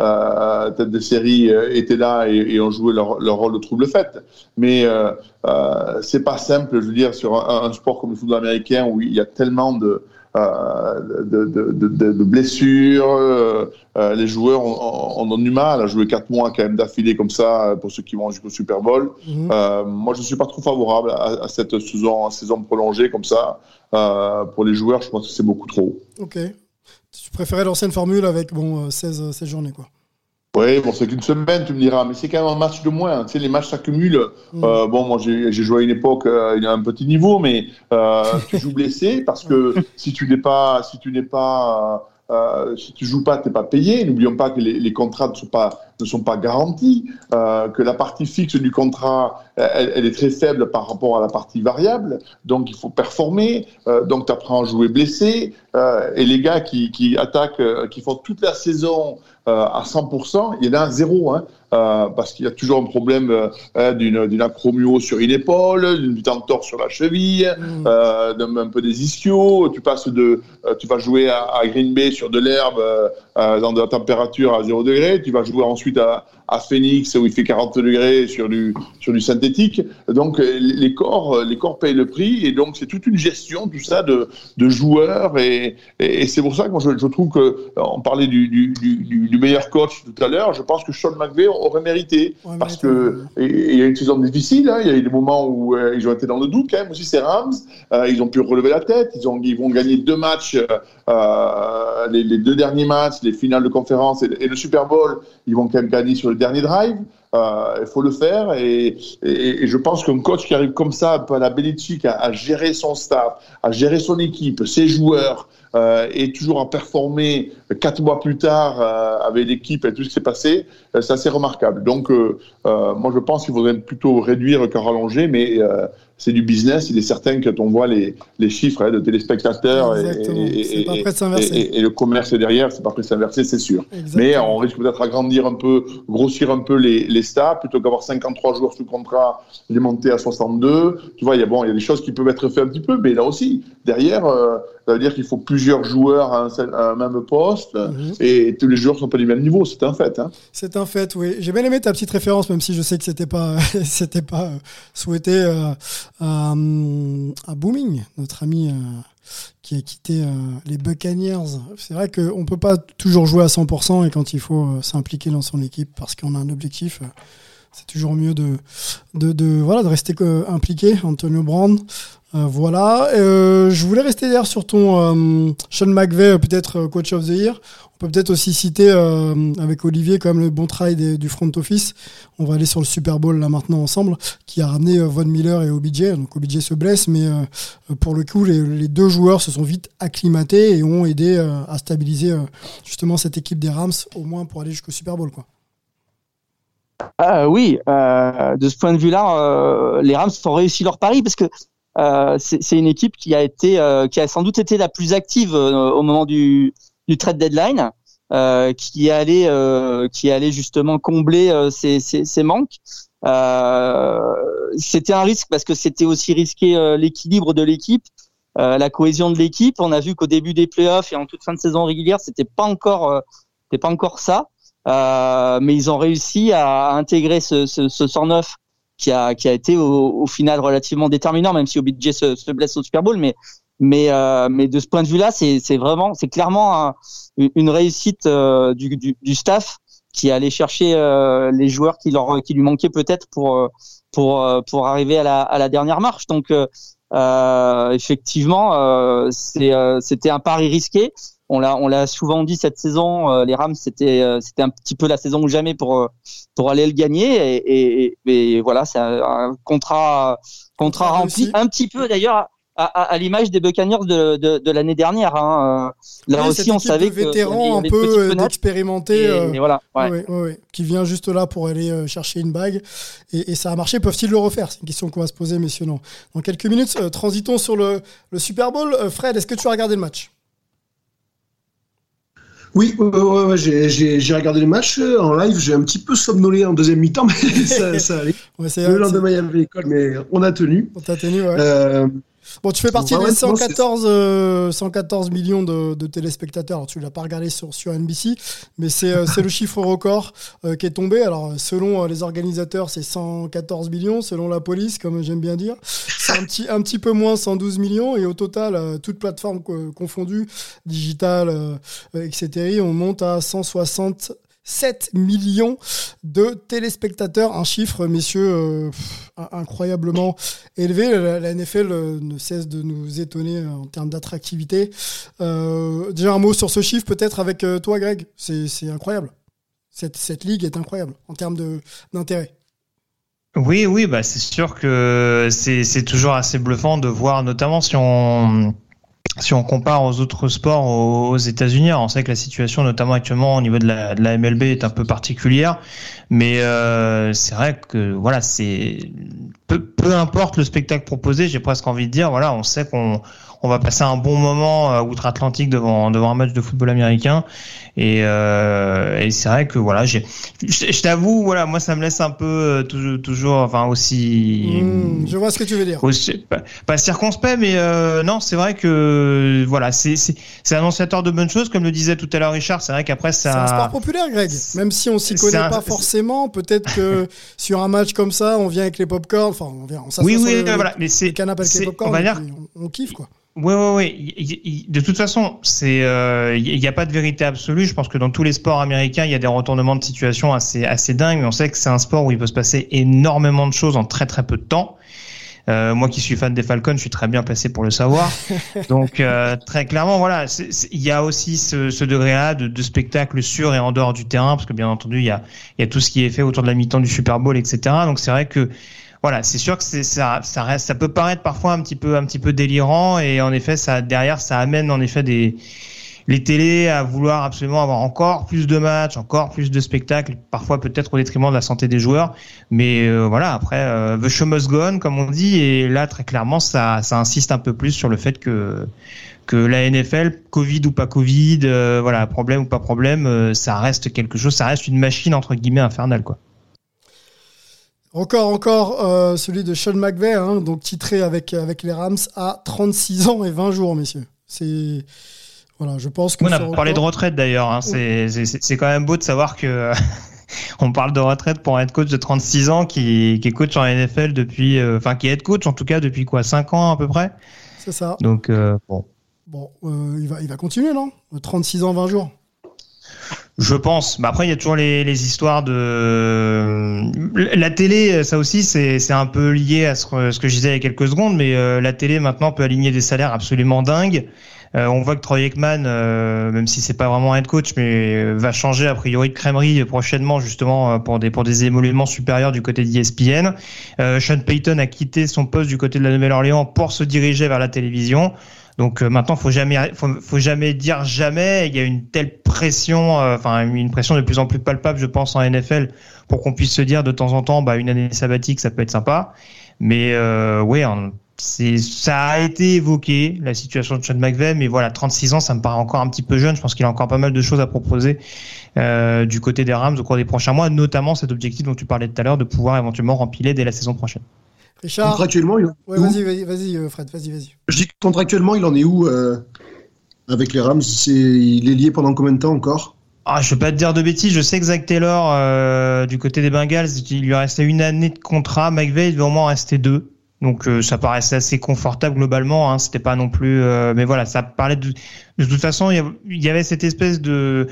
euh, têtes de série euh, étaient là et, et ont joué leur, leur rôle de trouble fête. Mais euh, euh, c'est pas simple, je veux dire, sur un, un sport comme le football américain où il y a tellement de, euh, de, blessures. Les joueurs ont, ont, ont, du mal à jouer quatre mois quand même d'affilée comme ça pour ceux qui vont jusqu'au Super Bowl. Mhm. Moi, je suis pas trop favorable à, à cette saison, saison prolongée comme ça. Pour les joueurs, je pense que c'est beaucoup trop. Ok. Tu préférais l'ancienne formule avec bon, 16, 16 journées, quoi. Oui, bon, c'est qu'une semaine, tu me diras, mais c'est quand même un match de moins. Tu sais, les matchs s'accumulent. Mm. Euh, bon, moi, j'ai j'ai joué à une époque, euh, il y a un petit niveau, mais euh, tu joues blessé parce que si tu n'es pas, si tu n'es pas, euh, si tu joues pas, t'es pas payé. N'oublions pas que les, les, contrats ne sont pas, ne sont pas garantis, euh, que la partie fixe du contrat, elle, elle, est très faible par rapport à la partie variable. Donc, il faut performer. Euh, donc, tu apprends à jouer blessé. Euh, et les gars qui, qui attaquent, euh, qui font toute la saison euh, à 100%, il y en a zéro, hein, euh, parce qu'il y a toujours un problème euh, d'une, d'une acromio sur une épaule, d'une tort sur la cheville, mmh. d'un, un peu des ischios. Tu passes de, euh, tu vas jouer à, à, Green Bay sur de l'herbe dans de la température à 0 degré. Tu vas jouer ensuite à, à Phoenix où il fait 40 degrés sur du, sur du synthétique. Donc les corps, les corps payent le prix et donc c'est toute une gestion, tout ça de, de joueurs et, et, et c'est pour ça que moi je, je trouve que on parlait du, du, du, du meilleur coach tout à l'heure. Je pense que Sean McVay aurait mérité Ouais, parce que il y a une saison difficile. Hein, il y a eu des moments où euh, ils ont été dans le doute quand même aussi. Ces Rams, euh, ils ont pu relever la tête. Ils ont ils vont gagner deux matchs, euh, les, les deux derniers matchs, les finales de conférence et, et le Super Bowl. Ils vont quand même gagner sur le dernier drive. Euh, il faut le faire et, et, je pense qu'un coach qui arrive comme ça, un peu à la Belichick, à, à gérer son staff, à gérer son équipe, ses joueurs, euh, et toujours à performer quatre mois plus tard euh, avec l'équipe et tout ce qui s'est passé, euh, c'est assez remarquable. Donc, moi, je pense qu'il faudrait plutôt réduire qu'en rallonger, mais c'est du business. Il est certain que on voit les, les chiffres hein, de téléspectateurs et, et, C'est pas et- prêt de s'inverser. et- le commerce est derrière, c'est pas prêt de s'inverser, c'est sûr. Exactement. Mais on risque peut-être agrandir un peu, grossir un peu les, les stats, plutôt qu'avoir 53 joueurs sous contrat, les monter à 62. Tu vois, il y a bon, il y a des choses qui peuvent être faites un petit peu, mais là aussi, derrière, euh, ça veut dire qu'il faut plusieurs joueurs à un, seul- à un même poste, Mhm. et tous les joueurs sont pas du même niveau, c'est un fait. Hein. C'est un fait, oui. J'ai bien aimé ta petite référence, même si je sais que c'était pas, c'était pas euh, souhaité euh, à, hum, à Booming, notre ami euh, qui a quitté les Buccaneers. C'est vrai qu'on peut pas toujours jouer à 100% et quand il faut s'impliquer dans son équipe parce qu'on a un objectif, c'est toujours mieux de, de, de, voilà, de rester impliqué. Antonio Brand. Euh, voilà. Euh, je voulais rester d'ailleurs sur ton euh, Sean McVay, euh, peut-être coach of the year. On peut peut-être aussi citer avec Olivier quand même le bon travail du front office. On va aller sur le Super Bowl là maintenant ensemble, qui a ramené Von Miller et OBJ. Donc OBJ se blesse, mais pour le coup, les, deux joueurs se sont vite acclimatés et ont aidé à stabiliser justement cette équipe des Rams, au moins pour aller jusqu'au Super Bowl. Ah oui, de ce point de vue-là, les Rams ont réussi leur pari parce que c'est c'est une équipe qui a été, euh, qui a sans doute été la plus active euh, au moment du, du trade deadline, euh, qui allait, euh, qui allait justement combler euh, ces, ces, ces manques. Euh, c'était un risque parce que c'était aussi risquer euh, l'équilibre de l'équipe, euh, la cohésion de l'équipe. On a vu qu'au début des playoffs et en toute fin de saison régulière, c'était pas encore, euh, c'était pas encore ça. Euh, mais ils ont réussi à intégrer ce, ce, ce 109 qui a, qui a été au, au final relativement déterminant, même si OBJ se, se blesse au Super Bowl. Mais, mais, euh, mais de ce point de vue-là, c'est vraiment, c'est clairement un- une réussite euh, du, du, du staff qui allait chercher euh, les joueurs qui, leur, qui lui manquaient peut-être pour, euh, pour, euh, pour arriver à la, à la dernière marche. Donc, euh, effectivement, c'était un pari risqué. On l'a, on l'a souvent dit cette saison. euh, les Rams, c'était, euh, c'était un petit peu la saison ou jamais pour, euh, pour aller le gagner. Et, et, et voilà, c'est un, un contrat, contrat rempli, un petit peu d'ailleurs à, à, à l'image des Buccaneers de, de, de l'année dernière. Hein. Là aussi, on savait que y un peu euh, et voilà. Ouais. Ouais, ouais, ouais. Qui vient juste là pour aller chercher une bague. Et, et ça a marché. Peuvent-ils le refaire? C'est une question qu'on va se poser, messieurs. Non. Dans quelques minutes, euh, transitons sur le, le Super Bowl. Euh, Fred, est-ce que tu as regardé le match? Oui, ouais, ouais, ouais, j'ai- regardé le match euh, en live. J'ai un petit peu somnolé en deuxième mi-temps, mais ça, ça allait. Le lendemain, il y avait l'école, mais on a tenu. On t'a tenu, ouais. Euh, Bon, tu fais partie Ouais, des ouais, non, 114, euh, 114 millions de, de téléspectateurs. Alors, tu l'as pas regardé sur, sur NBC, mais c'est euh, le chiffre record euh, qui est tombé. Alors, selon les organisateurs, c'est 114 millions. Selon la police, comme j'aime bien dire, c'est un petit, un petit peu moins, 112 millions. Et au total, euh, toutes plateformes co- confondues, digital, euh, etc., on monte à 167 millions de téléspectateurs. Un chiffre, messieurs, euh, incroyablement élevé. La, NFL euh, ne cesse de nous étonner euh, en termes d'attractivité. Déjà un mot sur ce chiffre, peut-être avec toi, Greg. C'est incroyable. Cette, ligue est incroyable en termes d'intérêt. Oui, oui, bah c'est sûr que c'est toujours assez bluffant de voir, notamment si on si on compare aux autres sports aux, États-Unis. On sait que la situation, notamment actuellement au niveau de la, de la MLB, est un peu particulière, mais euh, c'est vrai que voilà, c'est peu, peu importe le spectacle proposé, j'ai presque envie de dire, voilà, on sait qu'on on va passer un bon moment euh, outre-Atlantique devant devant un match de football américain, et, euh, et c'est vrai que voilà, j'ai je, je t'avoue, voilà, moi ça me laisse un peu euh, toujours, toujours, enfin aussi. Hmm, je vois ce que tu veux dire. aussi- pas, pas circonspect, mais euh, non, c'est vrai que voilà, c'est c'est c'est annonciateur de bonnes choses, comme le disait tout à l'heure Richard. C'est vrai qu'après C'est un sport ça. populaire, Greg. Même si on s'y connaît un- pas forcément, peut-être que sur un match comme ça, on vient avec les popcorn. Enfin, on vient. On s'assoit Oui, oui, le, voilà, mais c'est le canapé avec les popcorn. on va dire on kiffe quoi. Oui, oui, oui. De toute façon, c'est, euh, il n'y a pas de vérité absolue. Je pense que dans tous les sports américains, il y a des retournements de situation assez, assez dingues. Mais on sait que c'est un sport où il peut se passer énormément de choses en très très peu de temps. Euh, moi qui suis fan des Falcons, je suis très bien placé pour le savoir. Donc euh, très clairement, voilà, il y a aussi ce, ce degré-là de, de spectacle sur et en dehors du terrain, parce que bien entendu, il y a, il y a tout ce qui est fait autour de la mi-temps du Super Bowl, etc. Donc c'est vrai que voilà, c'est sûr que ça, ça reste, ça peut paraître parfois un petit peu, un petit peu délirant, et en effet, ça derrière, ça amène en effet des les télés à vouloir absolument avoir encore plus de matchs, encore plus de spectacles, parfois peut-être au détriment de la santé des joueurs. Mais euh, voilà, après, euh, the show must go on, comme on dit, et là très clairement, ça, ça insiste un peu plus sur le fait que que la NFL, Covid ou pas Covid, euh, voilà, problème ou pas problème, euh, ça reste quelque chose, ça reste une machine entre guillemets infernale, quoi. Encore, encore euh, celui de Sean McVay, hein, donc titré avec, avec les Rams à 36 ans et 20 jours, messieurs. C'est. Voilà, je pense que. On a parlé de retraite d'ailleurs. Hein. C'est- quand même beau de savoir que on parle de retraite pour un head coach de 36 ans qui, qui est coach en NFL depuis, euh, enfin qui est head coach en tout cas depuis quoi 5 ans à peu près? C'est ça. Donc euh, bon, Bon, il, va, il va continuer, non? 36 ans, 20 jours. Je pense. Mais après il y a toujours les, les histoires de la télé. Ça aussi c'est un peu lié à ce que, ce que je disais il y a quelques secondes. Mais euh, la télé maintenant peut aligner des salaires absolument dingues. Euh, on voit que Troy Aikman, euh, même si c'est pas vraiment un head coach, mais euh, va changer a priori de crèmerie prochainement justement euh, pour des pour des émoluments supérieurs du côté d'ESPN. Euh, Sean Payton a quitté son poste du côté de la Nouvelle-Orléans pour se diriger vers la télévision. Donc euh, maintenant, faut jamais, faut, faut jamais dire jamais. Il y a une telle pression, euh, enfin une pression de plus en plus palpable, je pense, en NFL, pour qu'on puisse se dire de temps en temps, bah une année sabbatique, ça peut être sympa. Mais euh, ouais, c'est, ça a été évoqué la situation de Sean McVay, mais voilà, 36 ans, ça me paraît encore un petit peu jeune. Je pense qu'il a encore pas mal de choses à proposer euh, du côté des Rams au cours des prochains mois, notamment cet objectif dont tu parlais tout à l'heure de pouvoir éventuellement rempiler dès la saison prochaine. Richard Contractuellement, il en Ouais, est où vas-y, vas-y, vas-y, Fred, vas-y, vas-y. Je dis que contractuellement, il en est où euh, avec les Rams? Il est lié pendant combien de temps encore? Ah, je vais pas te dire de bêtises. Je sais que Zach Taylor, euh, du côté des Bengals, il lui restait une année de contrat. McVeigh, il devait au moins en rester deux. Donc euh, ça paraissait assez confortable globalement. Hein. C'était pas non plus. euh, mais voilà, ça parlait de. De toute façon, il y avait- cette espèce de.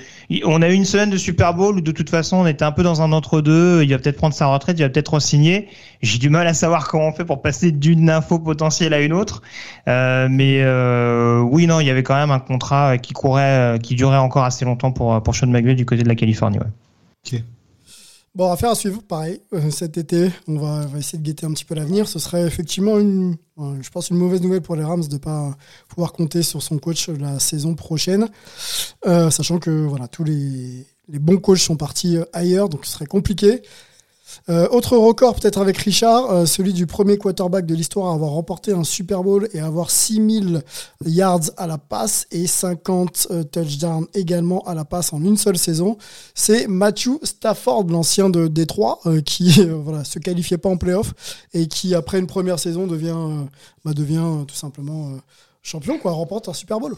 On a eu une semaine de Super Bowl où de toute façon on était un peu dans un entre-deux. Il va peut-être prendre sa retraite, il va peut-être re-signer. J'ai du mal à savoir comment on fait pour passer d'une info potentielle à une autre. Euh, mais oui, non, il y avait quand même un contrat qui courait, qui durait encore assez longtemps pour pour Sean McVay du côté de la Californie. Ouais. Bon, affaire à suivre, pareil. Euh, cet été, on va, essayer de guetter un petit peu l'avenir. Ce serait effectivement, une, euh, je pense, une mauvaise nouvelle pour les Rams de ne pas pouvoir compter sur son coach la saison prochaine. Euh, sachant que voilà, tous les, les bons coachs sont partis ailleurs, donc ce serait compliqué. Euh, autre record peut-être avec Richard, euh, celui du premier quarterback de l'histoire à avoir remporté un Super Bowl et avoir 6000 yards à la passe et 50 euh, touchdowns également à la passe en une seule saison. C'est Matthew Stafford, l'ancien de Détroit, qui voilà, se qualifiait pas en playoff et qui après une première saison devient, bah, devient tout simplement champion, quoi, remporte un Super Bowl.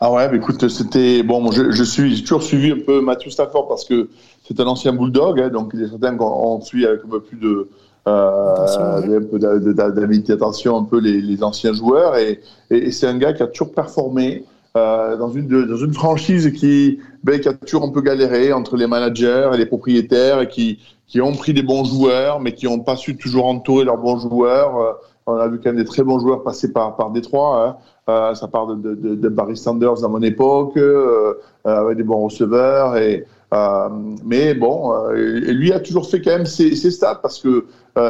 Ah ouais, bah écoute, c'était bon. Je, je suis j'ai toujours suivi un peu Matthew Stafford parce que c'est un ancien bulldog, hein, donc il est certain qu'on on suit avec un peu plus de euh, Attention, un peu les, les anciens joueurs et, et, et c'est un gars qui a toujours performé euh, dans une dans une franchise qui ben, qui a toujours un peu galéré entre les managers et les propriétaires et qui qui ont pris des bons joueurs mais qui n'ont pas su toujours entourer leurs bons joueurs. Euh, on a vu quand même des très bons joueurs passer par par Détroit. Hein. Euh, ça part de, Barry Sanders à mon époque, euh, euh, avec des bons receveurs. Mais bon, lui a toujours fait quand même ses, stats parce que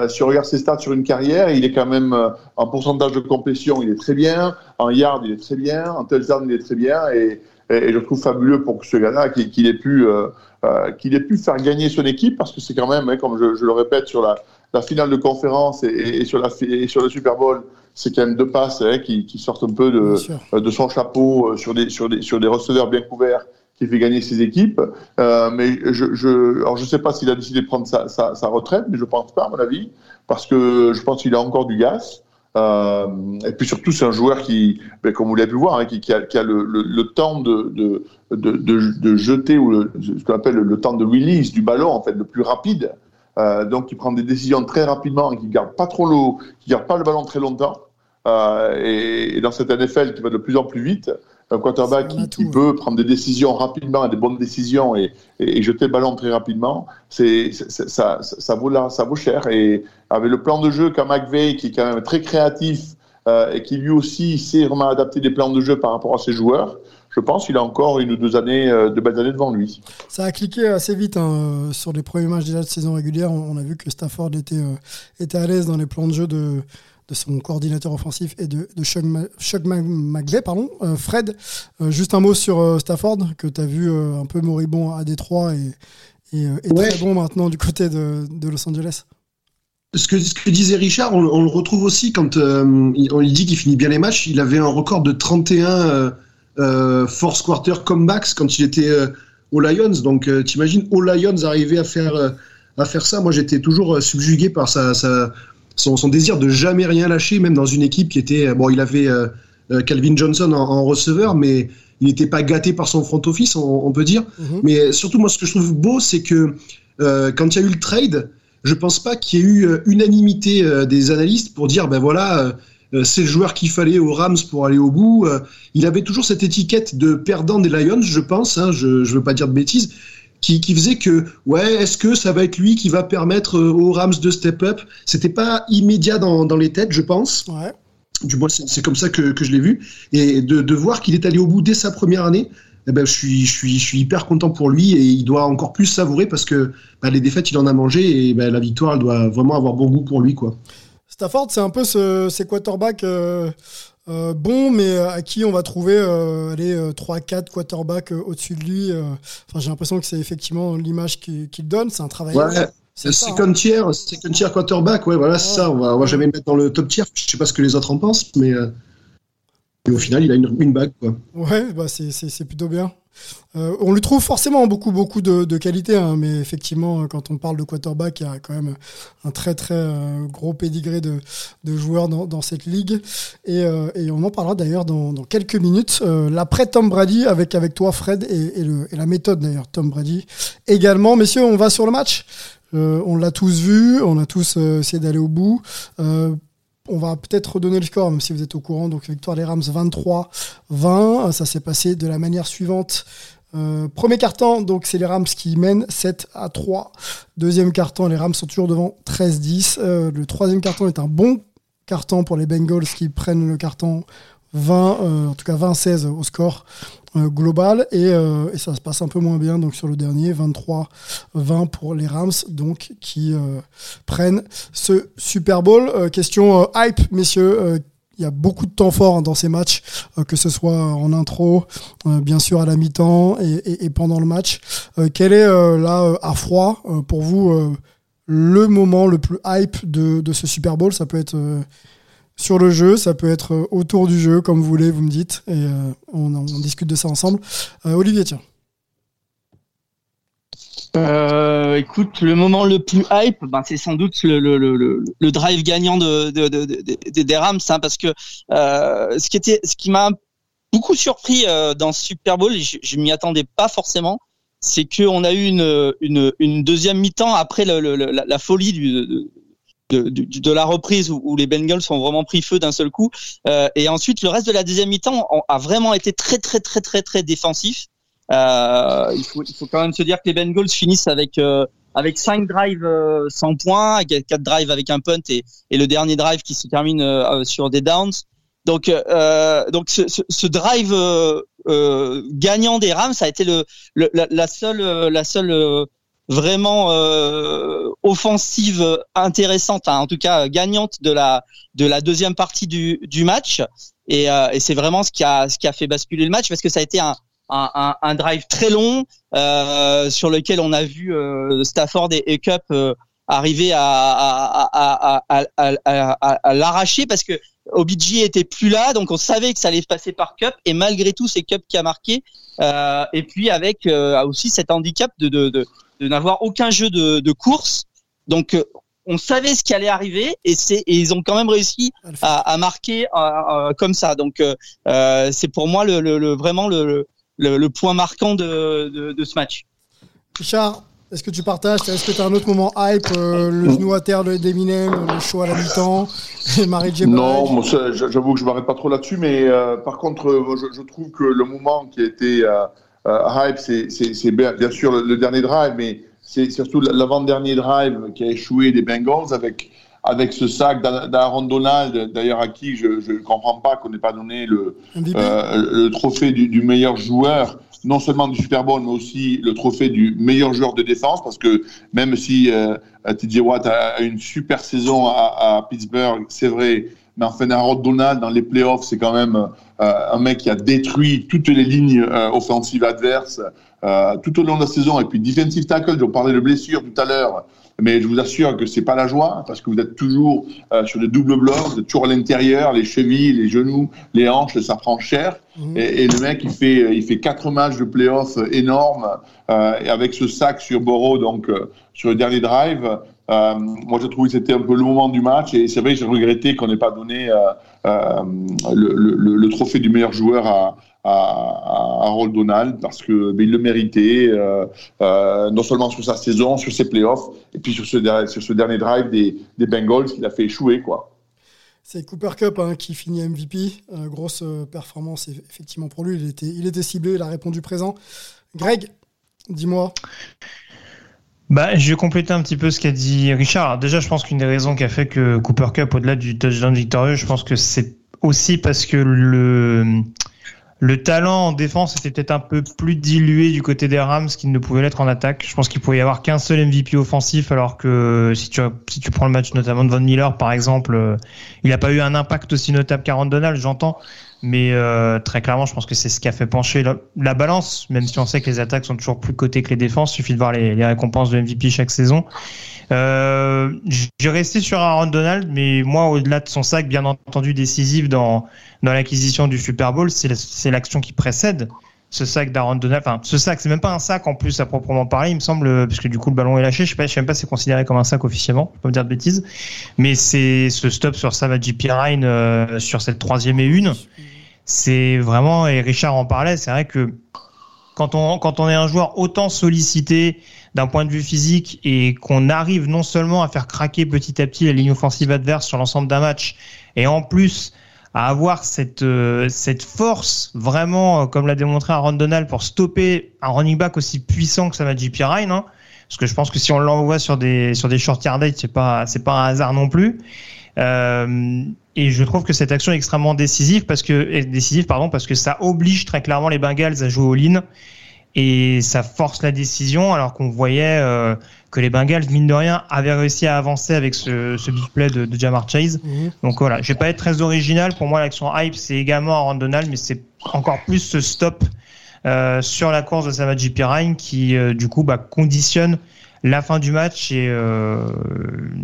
si on regarde ses stats sur une carrière, il est quand même en pourcentage de complétion, il est très bien, en yard, il est très bien, en touchdown, il est très bien. Et, je trouve fabuleux pour ce gars-là qu'il ait pu qu'il ait pu faire gagner son équipe parce que c'est quand même, hein, comme je, le répète, sur la, finale de conférence et sur le Super Bowl, c'est quand même deux passes hein, qui, qui sortent un peu de, euh, de son chapeau euh, sur des, sur, des, sur des receveurs bien couverts qui fait gagner ses équipes. Euh, mais je, je, alors je sais pas s'il a décidé de prendre sa, sa, sa retraite, mais je pense pas, à mon avis, parce que je pense qu'il a encore du gaz. Euh, et puis surtout, c'est un joueur qui, ben, comme vous l'avez pu voir, hein, qui, qui a, qui a le, le, le temps de, de, de, de, jeter ou le, ce qu'on appelle le temps de release du ballon, en fait, le plus rapide. Euh, donc, il prend des décisions très rapidement et qui garde pas trop l'eau, qui garde pas le ballon très longtemps. Euh, et, et dans cette NFL qui va de plus en plus vite, un quarterback qui, peut prendre des décisions rapidement, des bonnes décisions et, et, et jeter le ballon très rapidement, c'est ça, ça, ça vaut là, ça vaut cher. Et avec le plan de jeu qu'a McVeigh, qui est quand même très créatif euh, et qui lui aussi sait vraiment adapter des plans de jeu par rapport à ses joueurs, je pense qu'il a encore une ou deux années, euh, de belles années devant lui. Ça a cliqué assez vite hein, sur les premiers matchs déjà de saison régulière. On, on a vu que Stafford était, euh, était à l'aise dans les plans de jeu de, de son coordinateur offensif et de, de Chuck, Ma- Chuck. Pardon. Euh, Fred, euh, juste un mot sur euh, Stafford, que tu as vu un peu moribond à Détroit et, et, et Ouais. très bon maintenant du côté de, de Los Angeles. Ce que, ce que disait Richard, on, on le retrouve aussi quand euh, il- on lui dit qu'il finit bien les matchs. Il avait un record de 31 euh, euh, force quarter comebacks quand il était aux Lions. Donc t'imagines aux Lions arriver à faire à faire ça. Moi j'étais toujours subjugué par sa, sa- son, son désir de jamais rien lâcher, même dans une équipe qui était bon. Il avait euh, euh, Calvin Johnson en, en receveur, mais il n'était pas gâté par son front office, on, on peut dire. Mhm. Mais surtout, moi, ce que je trouve beau, c'est que euh, quand il y a eu le trade, je pense pas qu'il y ait eu unanimité euh, des analystes pour dire, ben voilà, c'est le joueur qu'il fallait aux Rams pour aller au bout. Il avait toujours cette étiquette de perdant des Lions, je pense, hein, je, je veux pas dire de bêtises, qui, qui faisait que, ouais, est-ce que ça va être lui qui va permettre euh, aux Rams de step up? C'était pas immédiat dans, dans les têtes, je pense. Ouais. Du moins, c'est comme ça que, que je l'ai vu. Et de, de voir qu'il est allé au bout dès sa première année, eh ben, je, suis, je, suis, je suis hyper content pour lui et il doit encore plus savourer parce que bah, les défaites, il en a mangé et bah, la victoire, elle doit vraiment avoir bon goût pour lui. quoi. Stafford, c'est un peu ce, ces quarterbacks euh, euh, bons, mais à qui on va trouver euh, euh, 3-4 quarterbacks euh, au-dessus de lui. euh. Enfin, j'ai l'impression que c'est effectivement l'image qu'il donne. C'est un travail. Ouais, C'est second tier, second tier quarterback, ouais, voilà, c'est ça. On va, on va jamais le mettre dans le top tier. Je sais pas ce que les autres en pensent, mais euh, au final, il a une, une bague. Quoi. Ouais, bah c'est plutôt bien. Euh, on lui trouve forcément beaucoup, de, de qualités, hein, mais effectivement, euh, quand on parle de quarterback, il y a quand même un très, très euh, gros pédigré de, joueurs dans, cette ligue. Et, on en parlera d'ailleurs dans, quelques minutes. L'après Tom Brady, avec, avec toi, Fred, et, la méthode d'ailleurs, Tom Brady également. Messieurs, on va sur le match. On l'a tous vu, on a tous essayé d'aller au bout. On va peut-être redonner le score, même si vous êtes au courant. Donc, victoire des Rams 23-20. Ça s'est passé de la manière suivante. Euh, premier carton, donc c'est les Rams qui mènent 7 à 3. Deuxième carton, les Rams sont toujours devant 13-10. Euh, le troisième carton est un bon carton pour les Bengals qui prennent le carton 20, euh, en tout cas 20-16 au score euh, global. Et, euh, et, ça se passe un peu moins bien donc sur le dernier, 23-20 pour les Rams, donc qui prennent ce Super Bowl. Question hype, messieurs. il y a beaucoup de temps fort hein, dans ces matchs, que ce soit en intro, bien sûr à la mi-temps et, pendant le match. Quel est là, à froid, pour vous, le moment le plus hype de, ce Super Bowl? Ça peut être sur le jeu, ça peut être euh, autour du jeu, comme vous voulez, vous me dites, et euh, on, discute de ça ensemble. Euh, Olivier, tiens. Écoute, le moment le plus hype, ben, c'est sans doute le, drive gagnant de, de, de, de- de- des Rams, hein, parce que ce qui était, ce qui m'a beaucoup surpris dans Super Bowl, je, je m'y attendais pas forcément, c'est qu'on a eu une, deuxième mi-temps après la folie du, de, de, de- la reprise où, où les Bengals ont vraiment pris feu d'un seul coup, Euh, et ensuite le reste de la deuxième mi-temps a- vraiment été très très très très très défensif. Euh, il, faut, il faut quand même se dire que les Bengals finissent avec euh, avec cinq drives euh, sans points, quatre drives avec un punt et, et le dernier drive qui se termine euh, euh, sur des downs. Donc donc ce, ce, ce drive gagnant des Rams, ça a été le, le la, la seule la seule vraiment euh, offensive intéressante, hein, en tout cas gagnante de la de la deuxième partie du, du match. Et, euh, et c'est vraiment ce qui a ce qui a fait basculer le match parce que ça a été un un, un, drive très long euh, sur lequel on a vu euh, Stafford et, et Cup euh, arriver à, à, à, à, l'arracher parce que OBJ était plus là, donc on savait que ça allait se passer par Cup et malgré tout c'est Cup qui a marqué euh, et puis avec euh, aussi cet handicap de de, de, de n'avoir aucun jeu de, de course, donc euh, on savait ce qui allait arriver et c'est et ils ont quand même réussi à, à marquer comme ça. Donc euh, euh, c'est pour moi le, le, le vraiment le, le, le point marquant de, de, de ce match. Richard, est-ce que tu partages Est-ce que tu as un autre moment hype euh, Le genou à terre de- d'Eminem, le show à la mi-temps, et Marie J. Non, moi, j'avoue que je m'arrête pas trop là-dessus, mais euh, par contre, je, je trouve que le moment qui a été euh, hype, c'est- bien, sûr le, le dernier drive, mais c'est surtout l'avant-dernier drive qui a échoué des Bengals avec avec ce sac d'A- d'Aaron Donald, d'ailleurs à qui je ne comprends pas qu'on n'ait pas donné le, euh, le trophée du, du meilleur joueur, non seulement du Super Bowl, mais aussi le trophée du meilleur joueur de défense, parce que même si euh, TJ Watt a une super saison à, à Pittsburgh, c'est vrai, mais enfin Aaron Donald dans les playoffs, c'est quand même euh, un mec qui a détruit toutes les lignes euh, offensives adverses euh, tout au long de la saison. Et puis defensive tackle, on parlait de blessures tout à l'heure. Mais je vous assure que c'est pas la joie parce que vous êtes toujours sur des doubles blocs, vous êtes toujours à l'intérieur, les chevilles, les genoux, les hanches, ça prend cher. Et, et le mec, il fait, il fait quatre matchs de playoffs énormes euh, avec ce sac sur Borough, donc euh, sur le dernier drive. Euh, moi, j'ai trouvé que c'était un peu le moment du match et c'est vrai que j'ai regretté qu'on n'ait pas donné euh, euh, le, trophée du meilleur joueur à, à, à Donald parce que ben, il le méritait non seulement sur sa saison, sur ses playoffs et puis sur ce, dernier drive des, Bengals qu'il a fait échouer quoi. C'est Cooper Cup hein, qui finit MVP. Grosse performance effectivement pour lui. Il était, il était ciblé, il a répondu présent. Greg, dis-moi. Bah, je vais compléter un petit peu ce qu'a dit Richard. Déjà, je pense qu'une des raisons qui a fait que Cooper Cup, au-delà du touchdown victorieux, je pense que c'est aussi parce que le le talent en défense était peut-être un peu plus dilué du côté des Rams qu'il ne pouvait l'être en attaque. Je pense qu'il pouvait y avoir qu'un seul MVP offensif, alors que si tu, si tu prends le match notamment de Von Miller, par exemple, euh, il n'a pas eu un impact aussi notable qu'Aaron Donald, j'entends. Mais euh, très clairement, je pense que c'est ce qui a fait pencher la, la, balance, même si on sait que les attaques sont toujours plus cotées que les défenses. Il suffit de voir les, récompenses de MVP chaque saison. Euh, J'ai resté sur Aaron Donald, mais moi, au-delà de son sac, bien entendu décisif dans, dans l'acquisition du Super Bowl, c'est l'action qui précède ce sac d'Aaron Donald. Enfin, ce sac, c'est même pas un sac en plus à proprement parler, il me semble, parce que du coup le ballon est lâché. Je sais sais même pas si c'est considéré comme un sac officiellement. Je peux me dire de bêtises, mais c'est ce stop sur Savage Pirine euh, sur cette troisième et une. C'est vraiment et Richard en parlait. C'est vrai que quand on quand on est un joueur autant sollicité d'un point de vue physique et qu'on arrive non seulement à faire craquer petit à petit la ligne offensive adverse sur l'ensemble d'un match et en plus à avoir cette euh, cette force vraiment euh, comme l'a démontré Aaron Donald pour stopper un running back aussi puissant que Samaji Pirine hein, parce que je pense que si on l'envoie sur des sur des short yardage c'est pas c'est pas un hasard non plus euh, et je trouve que cette action est extrêmement décisive parce que décisive pardon parce que ça oblige très clairement les Bengals à jouer au lean et ça force la décision alors qu'on voyait euh, que les Bengals, mine de rien, avaient réussi à avancer avec ce, ce big play de, de Jamar Chase. Mhm. Donc voilà, je vais pas être très original. Pour moi, l'action hype, c'est également Aaron Donald, mais c'est encore plus ce stop euh, sur la course de Samaji Pirine qui, euh, du coup, bah, conditionne la fin du match et, euh,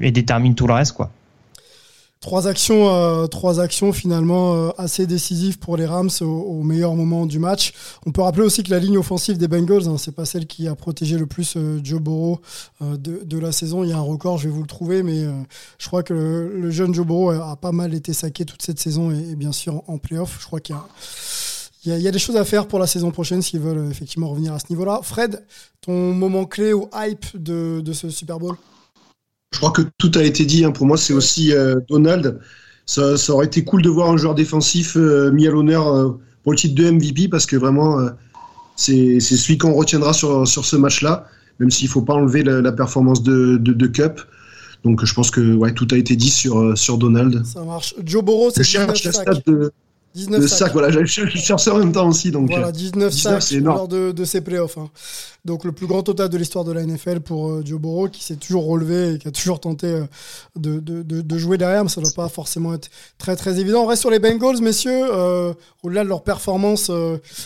et détermine tout le reste, quoi. Trois actions, euh, trois actions finalement euh, assez décisives pour les Rams au, au meilleur moment du match. On peut rappeler aussi que la ligne offensive des Bengals, hein, c'est pas celle qui a protégé le plus euh, Joe Burrow euh, de, de la saison. Il y a un record, je vais vous le trouver, mais euh, je crois que le, le jeune Joe Burrow a, pas mal été saqué toute cette saison et, et bien sûr en, playoff. Je crois qu'il y a il y, y a des choses à faire pour la saison prochaine s'ils veulent euh, effectivement revenir à ce niveau-là. Fred, ton moment clé ou hype de, de ce Super Bowl? Je crois que tout a été dit. hein. Pour moi, c'est aussi euh, Donald. Ça, ça aurait été cool de voir un joueur défensif euh, mis à l'honneur euh, pour le titre de MVP parce que vraiment, euh, c'est c'est celui qu'on retiendra sur, sur ce match-là, même s'il ne faut pas enlever la, la performance de, de, de Cup. Donc je pense que ouais, tout a été dit sur, sur Donald. Ça marche. Joe Burrow, c'est Je cherche 19 la sacs. de, 19 de sacs. sac. Voilà, je, je, ça en même temps aussi. Donc, Voilà, euh, 19 sacs lors de, de ces playoffs. hein. Donc le plus grand total de l'histoire de la NFL pour euh, Joe Burrow qui s'est toujours relevé et qui a toujours tenté euh, de, de- de- de jouer derrière, mais ça ne doit pas forcément être très très évident. On reste sur les Bengals, messieurs. Euh, Au-delà de leur performance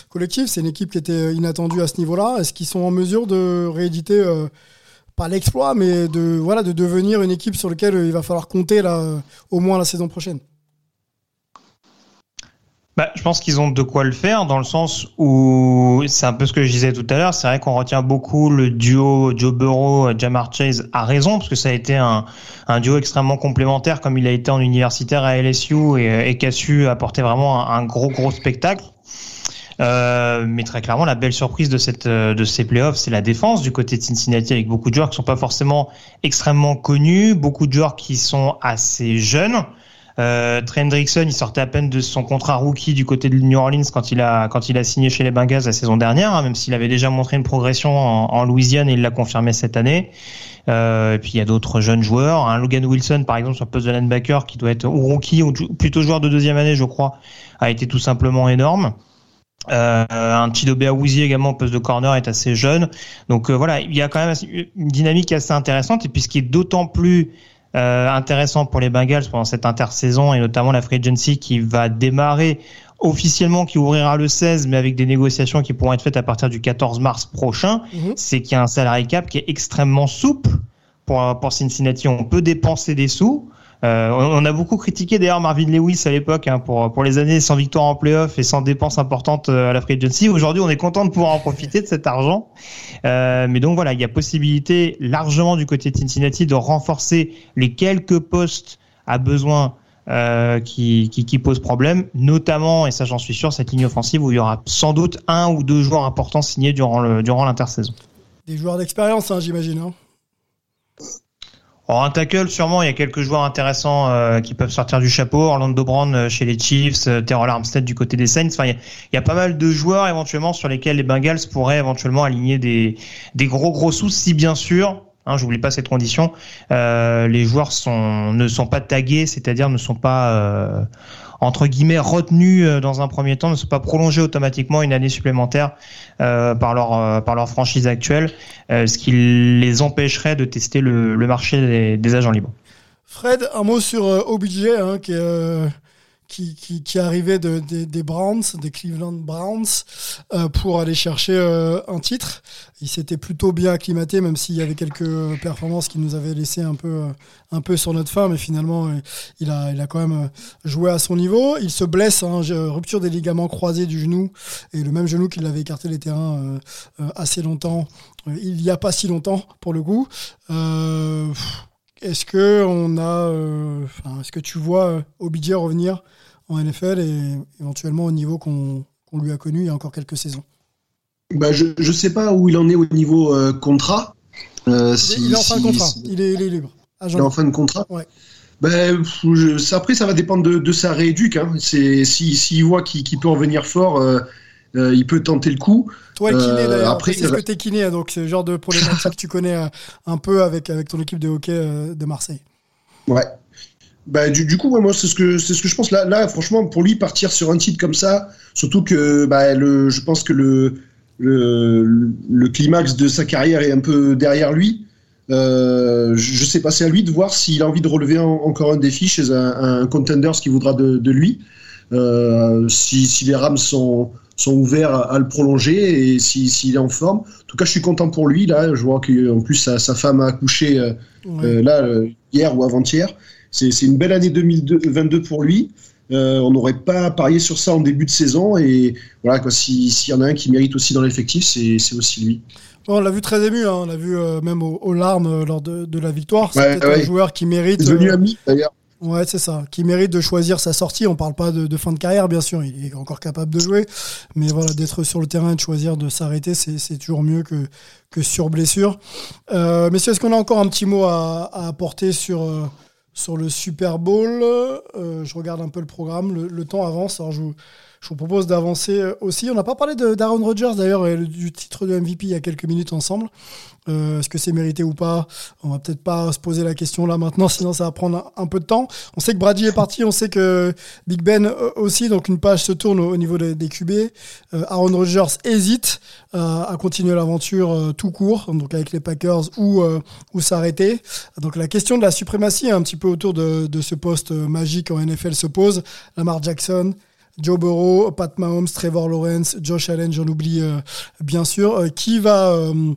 collective, c'est une équipe qui était inattendue à ce niveau-là. Est-ce qu'ils sont en mesure de rééditer pas l'exploit, mais de voilà de devenir une équipe sur laquelle il va falloir compter là, au moins la saison prochaine? Bah, je pense qu'ils ont de quoi le faire dans le sens où c'est un peu ce que je disais tout à l'heure. C'est vrai qu'on retient beaucoup le duo Joe Burrow, Jamar Chase a raison parce que ça a été un, un duo extrêmement complémentaire comme il a été en universitaire à LSU et, et qui a su apporter vraiment un, un gros gros spectacle. Euh, mais très clairement, la belle surprise de cette de ces playoffs, c'est la défense du côté de Cincinnati avec beaucoup de joueurs qui sont pas forcément extrêmement connus, beaucoup de joueurs qui sont assez jeunes. Euh, Trey Hendrickson, il sortait à peine de son contrat rookie du côté de New Orleans quand il a quand il a signé chez les Bengals la saison dernière, hein, même s'il avait déjà montré une progression en, en Louisiane et il l'a confirmé cette année. Euh, et puis il y a d'autres jeunes joueurs, hein, Logan Wilson par exemple sur le poste de linebacker qui doit être ou rookie ou plutôt joueur de deuxième année, je crois, a été tout simplement énorme. Euh, un Chido Awuzie également au poste de corner est assez jeune. Donc euh, voilà, il y a quand même une dynamique assez intéressante. Et puis ce qui est d'autant plus euh, intéressant pour les Bengals pendant cette intersaison et notamment la free agency qui va démarrer officiellement, qui ouvrira le 16, mais avec des négociations qui pourront être faites à partir du 14 mars prochain, Mhm. c'est qu'il y a un salary cap qui est extrêmement souple pour, pour Cincinnati. On peut dépenser des sous. Euh, on a beaucoup critiqué d'ailleurs Marvin Lewis à l'époque hein, pour, pour les années sans victoire en playoff et sans dépenses importantes euh, à la free agency. Aujourd'hui, on est content de pouvoir en profiter de cet argent. Euh, mais donc voilà, il y a possibilité largement du côté de Cincinnati de renforcer les quelques postes à besoin qui, qui, problème, notamment, et ça j'en suis sûr, cette ligne offensive où il y aura sans doute un ou deux joueurs importants signés durant durant l'intersaison. Des joueurs d'expérience, hein, j'imagine. hein. Alors un tackle, sûrement, il y a quelques joueurs intéressants euh, qui peuvent sortir du chapeau. Orlando Brown euh, chez les Chiefs, euh, Terrell Armstead du côté des Saints. Enfin, il y, a, pas mal de joueurs éventuellement sur lesquels les Bengals pourraient éventuellement aligner des, gros gros sous, si bien sûr. Hein, j'oublie pas cette condition. euh, les joueurs ne sont pas tagués, c'est-à-dire ne sont pas entre guillemets retenus euh, dans un premier temps, ne sont pas prolongés automatiquement une année supplémentaire euh, par leur euh, par leur franchise actuelle, ce qui les empêcherait de tester le, marché des, agents libres. Fred, un mot sur OBJ, hein, qui, est, qui, arrivait de, des- Browns, des Cleveland Browns, euh, pour aller chercher euh, un titre. Il s'était plutôt bien acclimaté, même s'il y avait quelques performances qui nous avaient laissé un peu, euh, un peu sur notre fin, mais finalement, il, a, il a quand même joué à son niveau. Il se blesse, hein, rupture des ligaments croisés du genou, et le même genou qui l'avait écarté les terrains assez longtemps, il n'y a pas si longtemps, pour le coup. Est-ce que on a, euh, est-ce que tu vois euh, OBJ revenir en NFL et éventuellement au niveau qu'on lui a connu il y a encore quelques saisons? Bah, je ne sais pas où il en est au niveau euh, contrat. Euh, il, est, si- il est en fin de contrat, si- il, est, il est libre. Agent il est en fin de contrat. Ouais. Ben, je- ça, après, ça va dépendre de, de sa rééduque. Hein. C'est si s'il voit qu'il qu'il peut revenir fort, euh, il peut tenter le coup. Toi, kiné Euh, d'ailleurs, après, c'est ce que t'es kiné, hein, donc c'est le genre de problématique que tu connais euh, un peu avec, avec ton équipe de hockey euh, de Marseille. Ouais. Bah, du, du coup, ouais, moi, c'est ce que c'est ce que je pense. Là, là, franchement, pour lui partir sur un titre comme ça, surtout que bah, le, je pense que le le, le climax de sa carrière est un peu derrière lui. Euh, je sais pas, c'est à lui de voir s'il a envie de relever en- encore un défi chez un, un contender, ce qui voudra de, de lui. Euh, si, si les Rams sont, sont ouverts à, à le prolonger et si- s'il est en forme. En tout cas, je suis content pour lui. Là, je vois qu'en plus sa, sa femme a accouché euh, Ouais. euh, là euh, hier ou avant-hier. C'est c'est une belle année 2022 pour lui. Euh, on n'aurait pas parié sur ça en début de saison et voilà quoi. si- S'il y en a un qui mérite aussi dans l'effectif, c'est c'est aussi lui. Bon, on l'a vu très ému, hein, on l'a vu euh, même aux, aux larmes euh, lors de, de la victoire. C'est Ouais, un joueur qui mérite. Devenu euh, ami d'ailleurs. Ouais, c'est ça. Qui mérite de choisir sa sortie. On parle pas de, fin de carrière, bien sûr. Il est encore capable de jouer. Mais voilà, d'être sur le terrain et de choisir de s'arrêter, c'est toujours mieux que, que sur blessure. Euh, messieurs, est-ce qu'on a encore un petit mot à, apporter sur, euh, sur le Super Bowl? Euh, Je regarde un peu le programme. Le, temps avance. Alors, je je vous propose d'avancer euh, aussi. On n'a pas parlé d'Aaron Rodgers, d'ailleurs, et du titre de MVP il y a quelques minutes ensemble. Euh, Est-ce que c'est mérité ou pas? On va peut-être pas se poser la question là maintenant, sinon ça va prendre un, peu de temps. On sait que Brady est parti, on sait que Big Ben euh, aussi, donc une page se tourne au, au niveau des, QB. Aaron Rodgers hésite à continuer l'aventure tout court, donc avec les Packers ou, ou s'arrêter. Donc la question de la suprématie un petit peu autour de, ce poste magique en NFL se pose. Lamar Jackson, Joe Burrow, Pat Mahomes, Trevor Lawrence, Josh Allen, j'en oublie euh, bien sûr. Euh, qui va euh,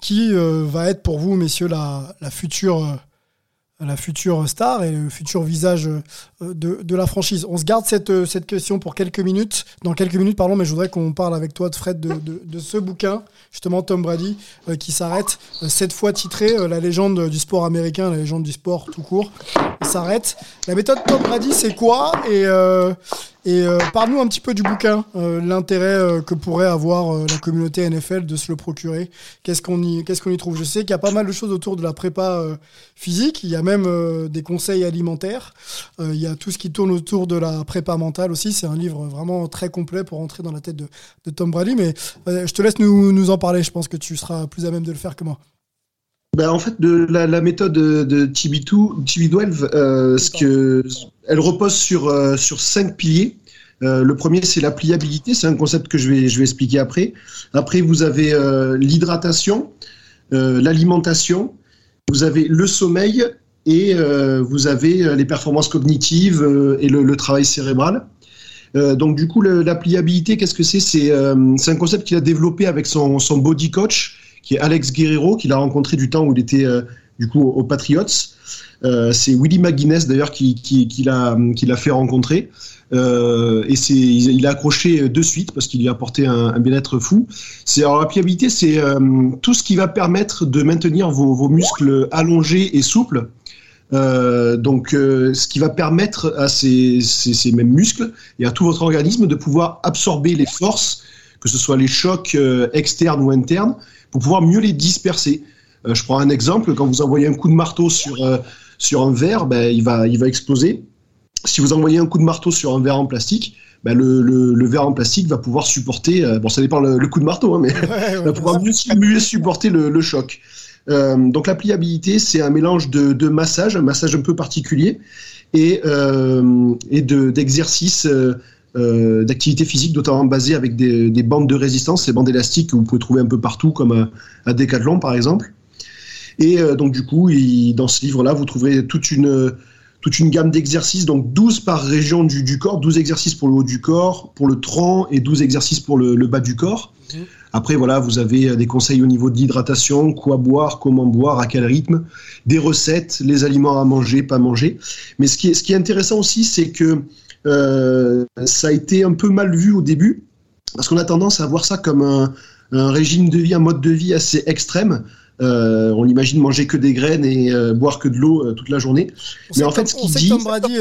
qui va être pour vous, messieurs, la, future la future star et le futur visage de, de la franchise? On se garde cette, cette question pour quelques minutes, dans quelques minutes, pardon, mais je voudrais qu'on parle avec toi, de Fred, de, de, ce bouquin, justement Tom Brady, qui s'arrête, cette fois titré La légende du sport américain, la légende du sport tout court, s'arrête. La méthode Tom Brady, c'est quoi? Et euh, parle-nous un petit peu du bouquin, euh, l'intérêt euh, que pourrait avoir euh, la communauté NFL de se le procurer. Qu'est-ce qu'on y, y trouve? Je sais qu'il y a pas mal de choses autour de la prépa euh, physique. Il y a même euh, des conseils alimentaires. Il y a tout ce qui tourne autour de la prépa mentale aussi. C'est un livre vraiment très complet pour entrer dans la tête de, de Tom Brady. Mais je te laisse nous, nous en parler. Je pense que tu seras plus à même de le faire que moi. Ben, en fait, de la, la méthode de, de TB2, TB12, euh, ce que, elle repose sur, euh, sur cinq piliers. Euh, le premier, c'est la pliabilité. C'est un concept que je vais, je vais expliquer après. Après, vous avez euh, l'hydratation, euh, l'alimentation, vous avez le sommeil et euh, vous avez les performances cognitives et le, le travail cérébral. Euh, donc du coup, le- la pliabilité, qu'est-ce que c'est? C'est euh, c'est un concept qu'il a développé avec son, son body coach, qui est Alex Guerrero, qu'il a rencontré du temps où il était euh, du coup aux Patriots. Euh, c'est Willie McGuinness d'ailleurs qui, qui, qui l'a fait rencontrer. Euh, et c'est il, a accroché de suite parce qu'il lui a apporté un, bien-être fou. C'est alors la pliabilité, c'est tout ce qui va permettre de maintenir vos, vos muscles allongés et souples. Donc, ce qui va permettre à ces, ces, mêmes muscles et à tout votre organisme de pouvoir absorber les forces, que ce soit les chocs externes ou internes, pour pouvoir mieux les disperser. Euh, je prends un exemple, quand vous envoyez un coup de marteau sur, euh, sur un verre, ben, il, va, il va exploser. Si vous envoyez un coup de marteau sur un verre en plastique, ben, le, le, le verre en plastique va pouvoir supporter, euh, bon ça dépend le, le coup de marteau, hein, mais va pouvoir mieux, mieux supporter le, choc. Donc la pliabilité, c'est un mélange de, de massage, un massage un peu particulier, et, euh, et de- d'exercices, euh, euh, d'activités physiques, notamment basées avec des, des bandes de résistance, ces bandes élastiques que vous pouvez trouver un peu partout, comme à, à Decathlon par exemple. Et euh, donc du coup, il- dans ce livre-là, vous trouverez toute une, toute une gamme d'exercices, donc 12 par région du, du corps, 12 exercices pour le haut du corps, pour le tronc, et 12 exercices pour le, le bas du corps. Après, voilà, vous avez euh, des conseils au niveau de l'hydratation, quoi boire, comment boire, à quel rythme, des recettes, les aliments à manger, pas manger. Mais ce qui est, ce qui est intéressant aussi, c'est que ça a été un peu mal vu au début, parce qu'on a tendance à voir ça comme un, un régime de vie, un mode de vie assez extrême. Euh, on l'imagine manger que des graines et euh, boire que de l'eau euh, toute la journée. On Mais en fait, ce qu'il dit, Tom Brady,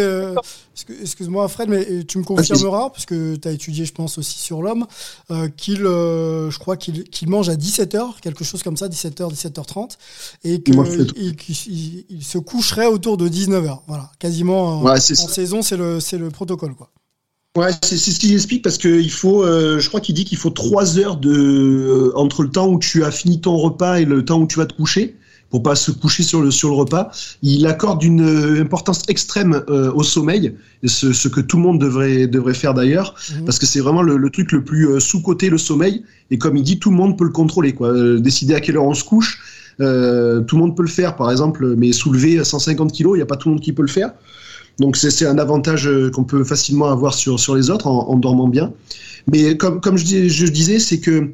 excu- excuse-moi Fred, mais tu me confirmeras, parce que tu as étudié, je pense, aussi sur l'homme, qu'il, je crois qu'il mange à 17h, quelque chose comme ça, 17h, 17h30, et qu'il il, il se coucherait autour de 19h. Voilà, quasiment en, Ouais, saison, c'est le, c'est le protocole. Quoi. Ouais, c'est c'est ce qu'il explique parce qu'il faut, euh, je crois qu'il dit qu'il faut trois heures de euh, entre le temps où tu as fini ton repas et le temps où tu vas te coucher, pour pas se coucher sur le sur le repas. Il accorde une euh, importance extrême euh, au sommeil, ce, ce, que tout le monde devrait devrait faire d'ailleurs, Mhm. parce que c'est vraiment le, le truc le plus euh, sous coté le sommeil. Et comme il dit, tout le monde peut le contrôler, quoi. Euh, décider à quelle heure on se couche, euh, tout le monde peut le faire. Par exemple, mais soulever 150 kilos, il n'y a pas tout le monde qui peut le faire. Donc c'est un avantage euh, qu'on peut facilement avoir sur sur les autres en, dormant bien. Mais comme comme je, dis- je disais, c'est que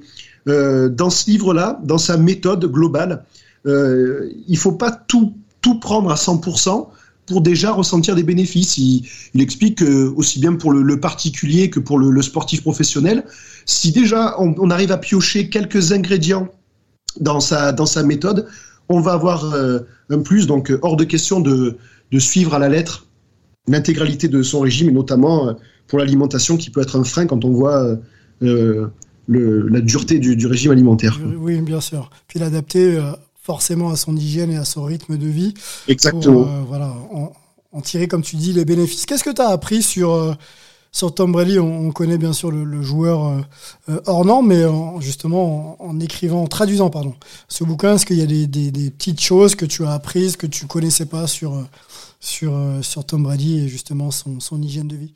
euh, dans ce livre-là, dans sa méthode globale, euh, il faut pas tout, tout prendre à 100% pour déjà ressentir des bénéfices. Il, explique que, aussi bien pour le, particulier que pour le, sportif professionnel, si déjà on, arrive à piocher quelques ingrédients dans sa, dans sa méthode, on va avoir un plus. Donc, hors de question de, de suivre à la lettre l'intégralité de son régime, et notamment euh, pour l'alimentation qui peut être un frein quand on voit euh, le, la dureté du, du régime alimentaire. Oui, bien sûr. Puis l'adapter euh, forcément à son hygiène et à son rythme de vie. Exactement. Pour, voilà, en, en tirer, comme tu dis, les bénéfices. Qu'est-ce que tu as appris sur, sur Tom Brady? On, on connaît bien sûr le, le joueur euh, hors norme, mais en- justement en, en écrivant, en traduisant pardon, ce bouquin, est-ce qu'il y a des, des- des petites choses que tu as apprises, que tu connaissais pas sur, sur, euh, sur Tom Brady et justement son, son hygiène de vie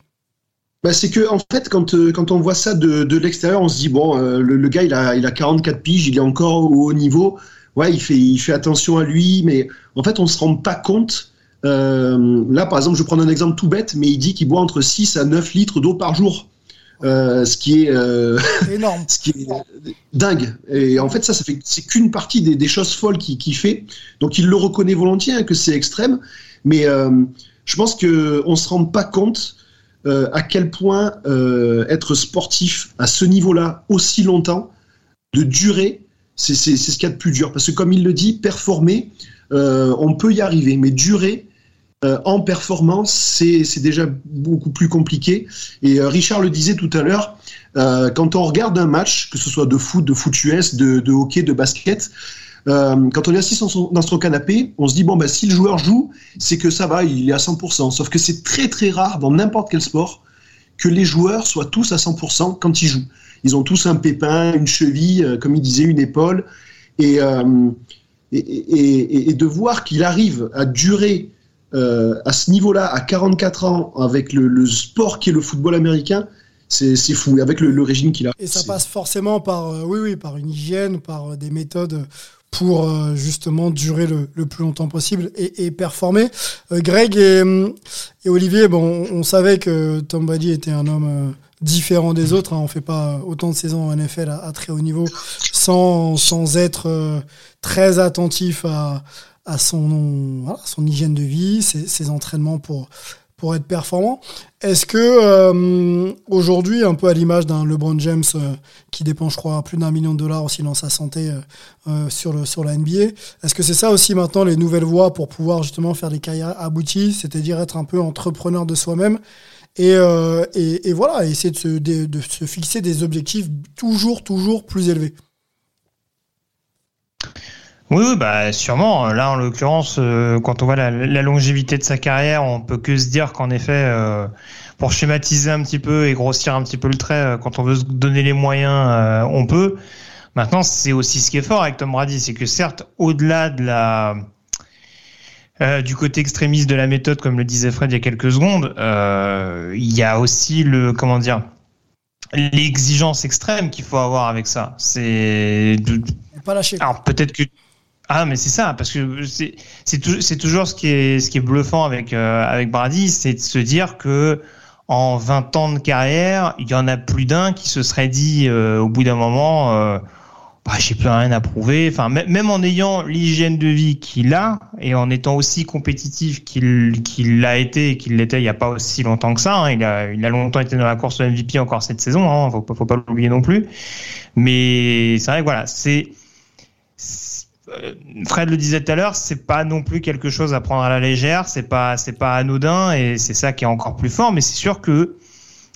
Bah, c'est que en fait, quand, euh, quand on voit ça de, de l'extérieur, on se dit bon, euh, le, le gars il a, il a 44 piges, il est encore au haut niveau. Ouais, il fait, il fait attention à lui, mais en fait, on se rend pas compte. Euh, là, par exemple, je prends un exemple tout bête, mais il dit qu'il boit entre 6 à 9 litres d'eau par jour. Ce qui est énorme, ce qui est dingue. Et en fait, ça, ça fait c'est qu'une partie des, des choses folles qu'il qu'il fait. Donc, il le reconnaît volontiers hein, que c'est extrême, mais euh, je pense que on se rend pas compte euh, à quel point euh, être sportif à ce niveau-là aussi longtemps, de durer, c'est ce qu'il y a de plus dur. Parce que comme il le dit, performer, on peut y arriver, mais durer en performance, c'est déjà beaucoup plus compliqué. Et Richard le disait tout à l'heure, quand on regarde un match, que ce soit de foot, de foot US, de, de hockey, de basket, euh, quand on est assis dans son, canapé, on se dit bon bah si le joueur joue, c'est que ça va, il est à 100%. Sauf que c'est très très rare dans n'importe quel sport que les joueurs soient tous à 100% quand ils jouent. Ils ont tous un pépin, une cheville, euh, comme il disait, une épaule, et euh, et, de voir qu'il arrive à durer à ce niveau-là, à 44 ans, avec le, sport qui est le football américain, c'est fou, avec le, régime qu'il a. Et ça passe forcément par, oui, oui, par une hygiène, par des méthodes pour euh, justement durer le, le plus longtemps possible et, et performer. Euh, Greg et, hum, et Olivier, bon, on, savait que Tom Brady était un homme euh, différent des autres. Hein. On fait pas autant de saisons en NFL à, très haut niveau sans, sans être euh, très attentif à, à son, son hygiène de vie, ses entraînements pour, pour être performant. Est-ce que euh, aujourd'hui, un peu à l'image d'un LeBron James euh, qui dépense, je crois, plus d'un million de dollars aussi dans sa santé euh, sur, le, sur la NBA, est-ce que c'est ça aussi maintenant les nouvelles voies pour pouvoir justement faire des carrières abouties, c'est-à-dire être un peu entrepreneur de soi-même et, et, et voilà, essayer de se, de, de se fixer des objectifs toujours, toujours plus élevés? Oui, oui, bah sûrement. Là, en l'occurrence, euh, quand on voit la, la longévité de sa carrière, on peut que se dire qu'en effet, euh, pour schématiser un petit peu et grossir un petit peu le trait, euh, quand on veut se donner les moyens, on peut. Maintenant, c'est aussi ce qui est fort avec Tom Brady, c'est que certes, au-delà de la du côté extrémiste de la méthode, comme le disait Fred il y a quelques secondes, il y a aussi le comment dire l'exigence extrême qu'il faut avoir avec ça. C'est Pas lâcher. alors peut-être que ah mais c'est ça parce que c'est c'est tou- c'est toujours ce qui est ce qui est bluffant avec euh, avec Brady, c'est de se dire que en 20 ans de carrière, il y en a plus d'un qui se serait dit euh, au bout d'un moment euh, bah, j'ai plus rien à prouver. Enfin, mê- même en ayant l'hygiène de vie qu'il a et en étant aussi compétitif qu'il qu'il l'a été et qu'il l'était il y a pas aussi longtemps que ça. hein. Il a il a longtemps été dans la course au MVP encore cette saison. Hein, faut faut pas l'oublier non plus. Mais c'est vrai que voilà, c'est Fred le disait tout à l'heure, c'est pas non plus quelque chose à prendre à la légère, c'est pas c'est pas anodin et c'est ça qui est encore plus fort. Mais c'est sûr que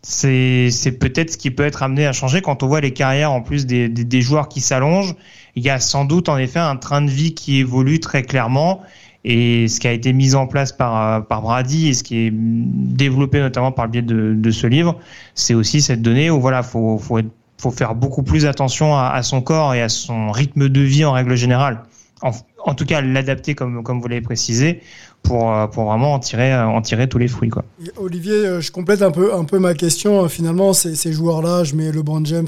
c'est c'est peut-être ce qui peut être amené à changer quand on voit les carrières en plus des, des, joueurs qui s'allongent. Il y a sans doute en effet un train de vie qui évolue très clairement et ce qui a été mis en place par euh, par Brady et ce qui est développé notamment par le biais de, de ce livre, c'est aussi cette donnée où voilà faut faut être faut faire beaucoup plus attention à, son corps et à son rythme de vie en règle générale. en, tout cas l'adapter comme, comme vous l'avez précisé pour, euh, pour vraiment en tirer, euh, en tirer tous les fruits. Quoi. Olivier, euh, je complète un peu, un peu ma question. Finalement, ces, ces joueurs-là, je mets LeBron James,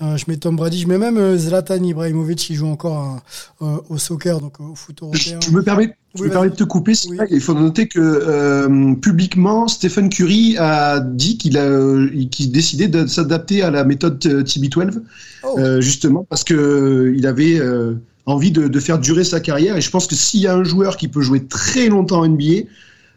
je mets Tom Brady, je mets même euh, Zlatan Ibrahimovic qui joue encore à- euh, au soccer, donc au foot européen. je me permets, je Oui, me permets de te couper. Oui. Il faut noter que euh, publiquement, Stephen Curry a dit qu'il a, euh, qu'il décidait de s'adapter à la méthode euh, TB12, Oh. euh, justement parce que euh, il avait euh, envie de, de faire durer sa carrière. Et je pense que s'il y a un joueur qui peut jouer très longtemps en NBA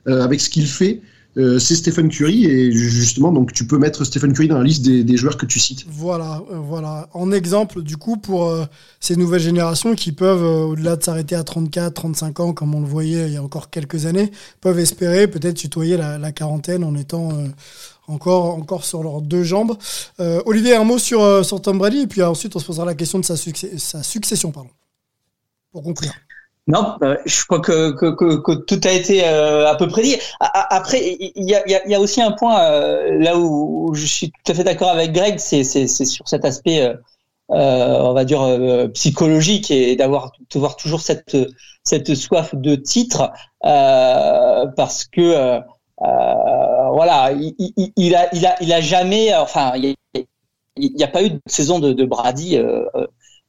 euh, avec ce qu'il fait, euh, c'est Stephen Curry. Et justement, donc tu peux mettre Stephen Curry dans la liste des, joueurs que tu cites. Voilà, euh, voilà. En exemple, du coup, pour euh, ces nouvelles générations qui peuvent, au-delà de s'arrêter à 34, 35 ans, comme on le voyait il y a encore quelques années, peuvent espérer peut-être tutoyer la, quarantaine en étant encore, encore sur leurs deux jambes. Olivier, un mot sur, sur Tom Brady, et puis ensuite on se posera la question de sa, succès- sa succession, pardon. Pour conclure. Non, euh, je crois que, que, que, que tout a été euh, à peu près dit. A- a- Après, il y a, y, a, y a aussi un point euh, là où, où je suis tout à fait d'accord avec Greg, c'est c'est- c'est sur cet aspect, on va dire psychologique et d'avoir de voir toujours cette cette soif de titre euh, parce que voilà, il, il, il a il a il a jamais, enfin, il n'y a, pas eu de saison de, de Brady euh,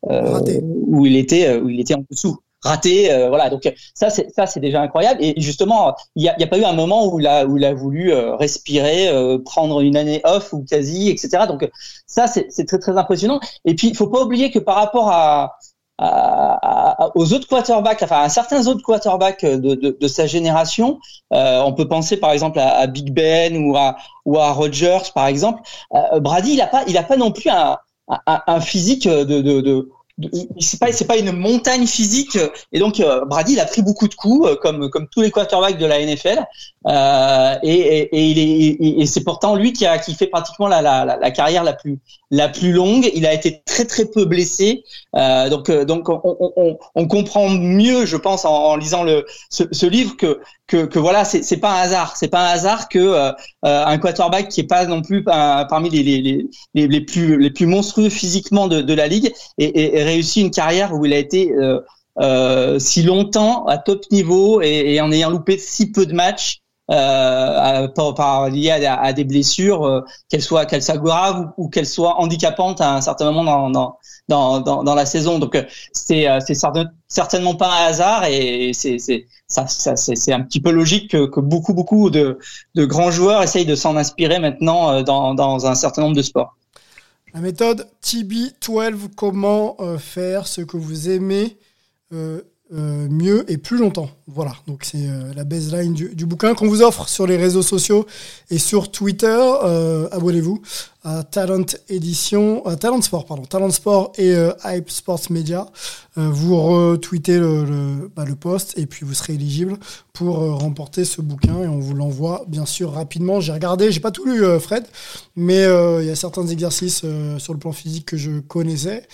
où il était où il était en dessous raté euh, voilà. Donc ça c'est ça c'est déjà incroyable. Et justement il y a, a pas eu un moment où il a où il a voulu euh, respirer euh, prendre une année off ou quasi etc donc ça c'est très très impressionnant. Et puis il faut pas oublier que par rapport à à- aux autres quarterbacks, enfin à certains autres quarterbacks de, de, de sa génération, euh, on peut penser par exemple à, Big Ben ou à ou à Rodgers par exemple. Euh, Brady, il a pas, il a pas non plus un, un, un physique de, de, de c'est pas c'est pas une montagne physique. Et donc euh, Brady il a pris beaucoup de coups euh, comme comme tous les quarterbacks de la NFL euh, et, et, et il est et, c'est pourtant lui qui a qui fait pratiquement la, la, la, carrière la plus la plus longue. Il a été très très peu blessé. Euh, donc euh, donc on, on, on, on comprend mieux je pense en, en lisant le ce, ce livre que que, que voilà c'est pas un hasard. C'est pas un hasard que euh, un quarterback qui est pas non plus euh, parmi les les, les les plus les plus monstrueux physiquement de, de la ligue et réussi une carrière où il a été euh, euh, si longtemps à top niveau et, et en ayant loupé si peu de matchs euh, par, par liées à, à, des blessures, euh, qu'elles soient qu'elles graves ou, ou qu'elles soient handicapantes à un certain moment dans dans dans, dans, la saison. Donc c'est c'est certainement pas un hasard et c'est c'est ça, ça c'est un petit peu logique que, que beaucoup beaucoup de de grands joueurs essayent de s'en inspirer maintenant dans dans un certain nombre de sports. La méthode TB12, comment euh, faire ce que vous aimez euh, euh, mieux et plus longtemps. Voilà, donc c'est euh, la baseline du, bouquin qu'on vous offre sur les réseaux sociaux et sur Twitter. Euh, abonnez-vous Talent Sport, pardon, Talent Sport et euh, Hype Sports Media. Euh, vous retweetez le, le, bah, le, post et puis vous serez éligible pour euh, remporter ce bouquin et on vous l'envoie bien sûr rapidement. J'ai regardé, j'ai pas tout lu, Fred, mais il y a certains exercices sur le plan physique que je connaissais.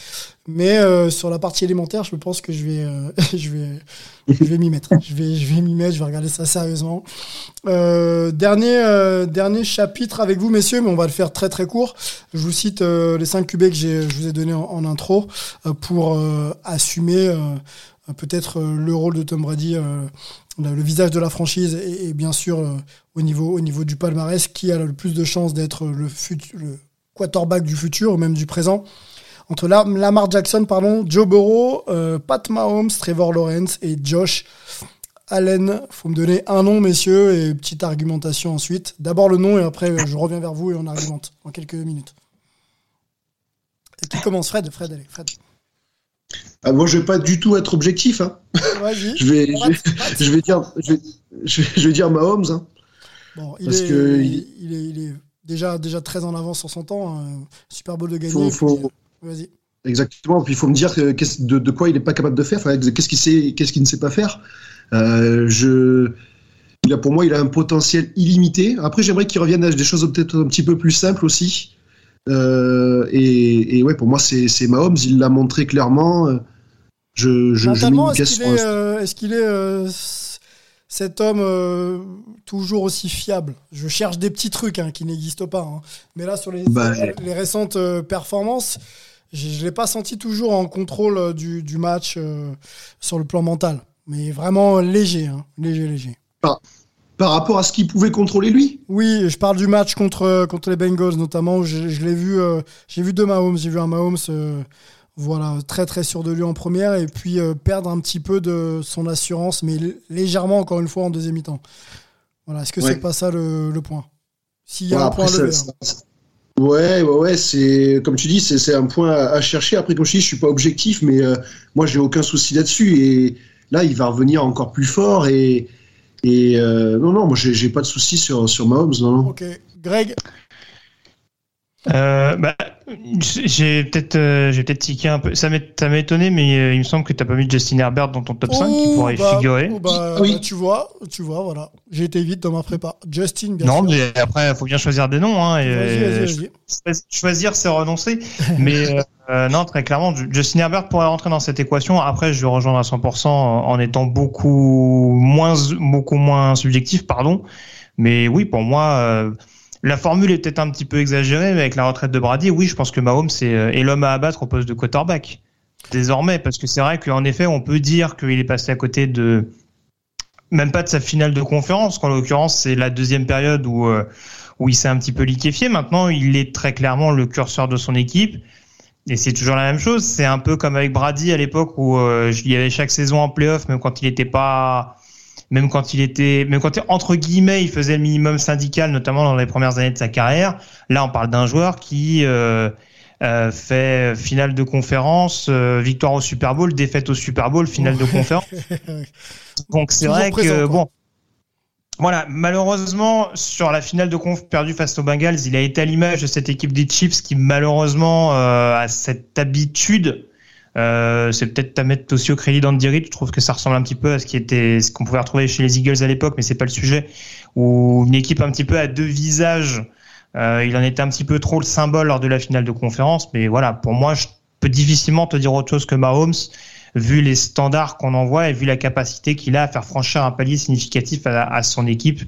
Mais sur la partie élémentaire, je pense que je vais, je vais m'y mettre. Je vais, je vais m'y mettre. Je vais regarder ça sérieusement. Euh, dernier, dernier chapitre avec vous, messieurs, mais on va le faire très très court. Je vous cite euh, les cinq QB que je vous ai donné en, intro euh, pour assumer euh, peut-être le rôle de Tom Brady, le visage de la franchise et, et bien sûr au niveau, au niveau du palmarès, qui a le plus de chances d'être le, le quarterback du futur ou même du présent entre Lamar Jackson, pardon, Joe Burrow, euh, Pat Mahomes, Trevor Lawrence et Josh Allen. Faut me donner un nom, messieurs, et petite argumentation ensuite. D'abord le nom et après je reviens vers vous et on argumente en quelques minutes. Et qui commence Fred, Fred, allez, Fred. Ah, moi, je vais pas du tout être objectif. Hein. je, vais, je, vais, je, vais, dire, je vais, je vais dire Mahomes. Hein. Bon, il, est, que il... Il, est, il, est, déjà, déjà très en avance sur son temps. Hein. Super Bowl de gagner. Faut, faut... Vas-y. Exactement. Puis il faut me dire de, de, quoi il n'est pas capable de faire. Enfin, qu'est-ce qu'il sait, qu'est-ce qu'il ne sait pas faire. Euh, je, il a pour moi, il a un potentiel illimité. Après, j'aimerais qu'il revienne à des choses peut-être un petit peu plus simples aussi. Euh, et, et, ouais, pour moi, c'est, c'est Mahomes. Il l'a montré clairement. Je, je, Mentalement, je est-ce qu'il est, euh, est-ce qu'il est cet homme euh, toujours aussi fiable? Je cherche des petits trucs hein, qui n'existent pas. Hein. Mais là, sur les, bah, les récentes euh, performances, je ne l'ai pas senti toujours en contrôle euh, du, du match euh, sur le plan mental. Mais vraiment léger, hein. léger, léger. Par, par rapport à ce qu'il pouvait contrôler lui? Oui, je parle du match contre, contre les Bengals notamment. où Je, je l'ai vu, euh, j'ai vu deux Mahomes. J'ai vu un Mahomes euh, voilà, très très sûr de lui en première et puis euh, perdre un petit peu de son assurance, mais légèrement encore une fois en deuxième mi-temps. Voilà, est-ce que Ouais. c'est pas ça le, le point? S'il y a Voilà, un point à lever. ça- hein. ça- Ouais, ouais, ouais, c'est comme tu dis, c'est un point à, à chercher. Après, comme je dis, je suis pas objectif, mais euh, moi, j'ai aucun souci là-dessus. Et là, il va revenir encore plus fort. Et, et euh, non, non, moi, j'ai j'ai pas de souci sur sur Mahomes, non, non. Ok, Greg, Euh, bah, j'ai peut-être euh, j'ai peut-être tiqué un peu. Ça m'a étonné, mais euh, il me semble que t'as pas mis Justin Herbert dans ton top 5 qui pourrait bah, figurer. oh, bah, Oui. bah, tu vois, tu vois, voilà. J'ai été vite dans ma prépa. Justin, bien Non, sûr. mais après, il faut bien choisir des noms. Hein, et- vas-y, cho- vas-y. choisi- Choisir, c'est renoncer. mais euh, euh, non, très clairement, Ju- Justin Herbert pourrait rentrer dans cette équation. Après, je vais rejoindre à 100% en en étant beaucoup moins, beaucoup moins subjectif, pardon. Mais oui, pour moi, euh, la formule est peut-être un petit peu exagérée, mais avec la retraite de Brady, oui, je pense que Mahomes est, euh, l'homme à abattre au poste de quarterback. Désormais, parce que c'est vrai qu'en effet, on peut dire qu'il est passé à côté de, même pas de sa finale de conférence, qu'en l'occurrence, c'est la deuxième période où, euh, où il s'est un petit peu liquéfié. Maintenant, il est très clairement le curseur de son équipe. Et c'est toujours la même chose. C'est un peu comme avec Brady à l'époque où euh, il y avait chaque saison en playoff, même quand il était pas, même quand il était, même quand entre guillemets, il faisait le minimum syndical, notamment dans les premières années de sa carrière. Là, on parle d'un joueur qui euh, euh, fait finale de conférence, euh, victoire au Super Bowl, défaite au Super Bowl, finale de conférence. Donc c'est vrai présent, que quoi. bon. Voilà, malheureusement, sur la finale de conf perdue face aux Bengals, il a été à l'image de cette équipe des Chiefs qui malheureusement a cette habitude. Euh, c'est peut-être à mettre aussi au crédit d'Andy Reid. Je trouve que ça ressemble un petit peu à ce qui était, ce qu'on pouvait retrouver chez les Eagles à l'époque, mais c'est pas le sujet. Où une équipe un petit peu à deux visages. Euh, il en était un petit peu trop le symbole lors de la finale de conférence, mais voilà, pour moi, je peux difficilement te dire autre chose que Mahomes, vu les standards qu'on envoie et vu la capacité qu'il a à faire franchir un palier significatif à son équipe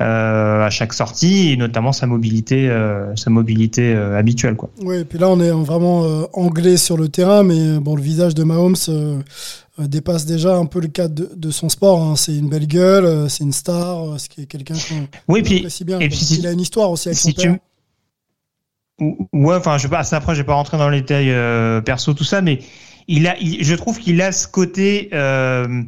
euh, à chaque sortie, et notamment sa mobilité, euh, sa mobilité euh, habituelle, quoi. Oui, et puis là, on est vraiment anglais sur le terrain, mais bon, le visage de Mahomes dépasse déjà un peu le cadre de, de son sport. hein. C'est une belle gueule, c'est une star, c'est quelqu'un qu'on Oui, puis apprécie bien. et puis si- il a une histoire aussi avec si son père. tu Ou- ouais enfin je sais pas après je vais pas rentrer dans les détails euh, perso tout ça mais il a il- je trouve qu'il a ce côté euh,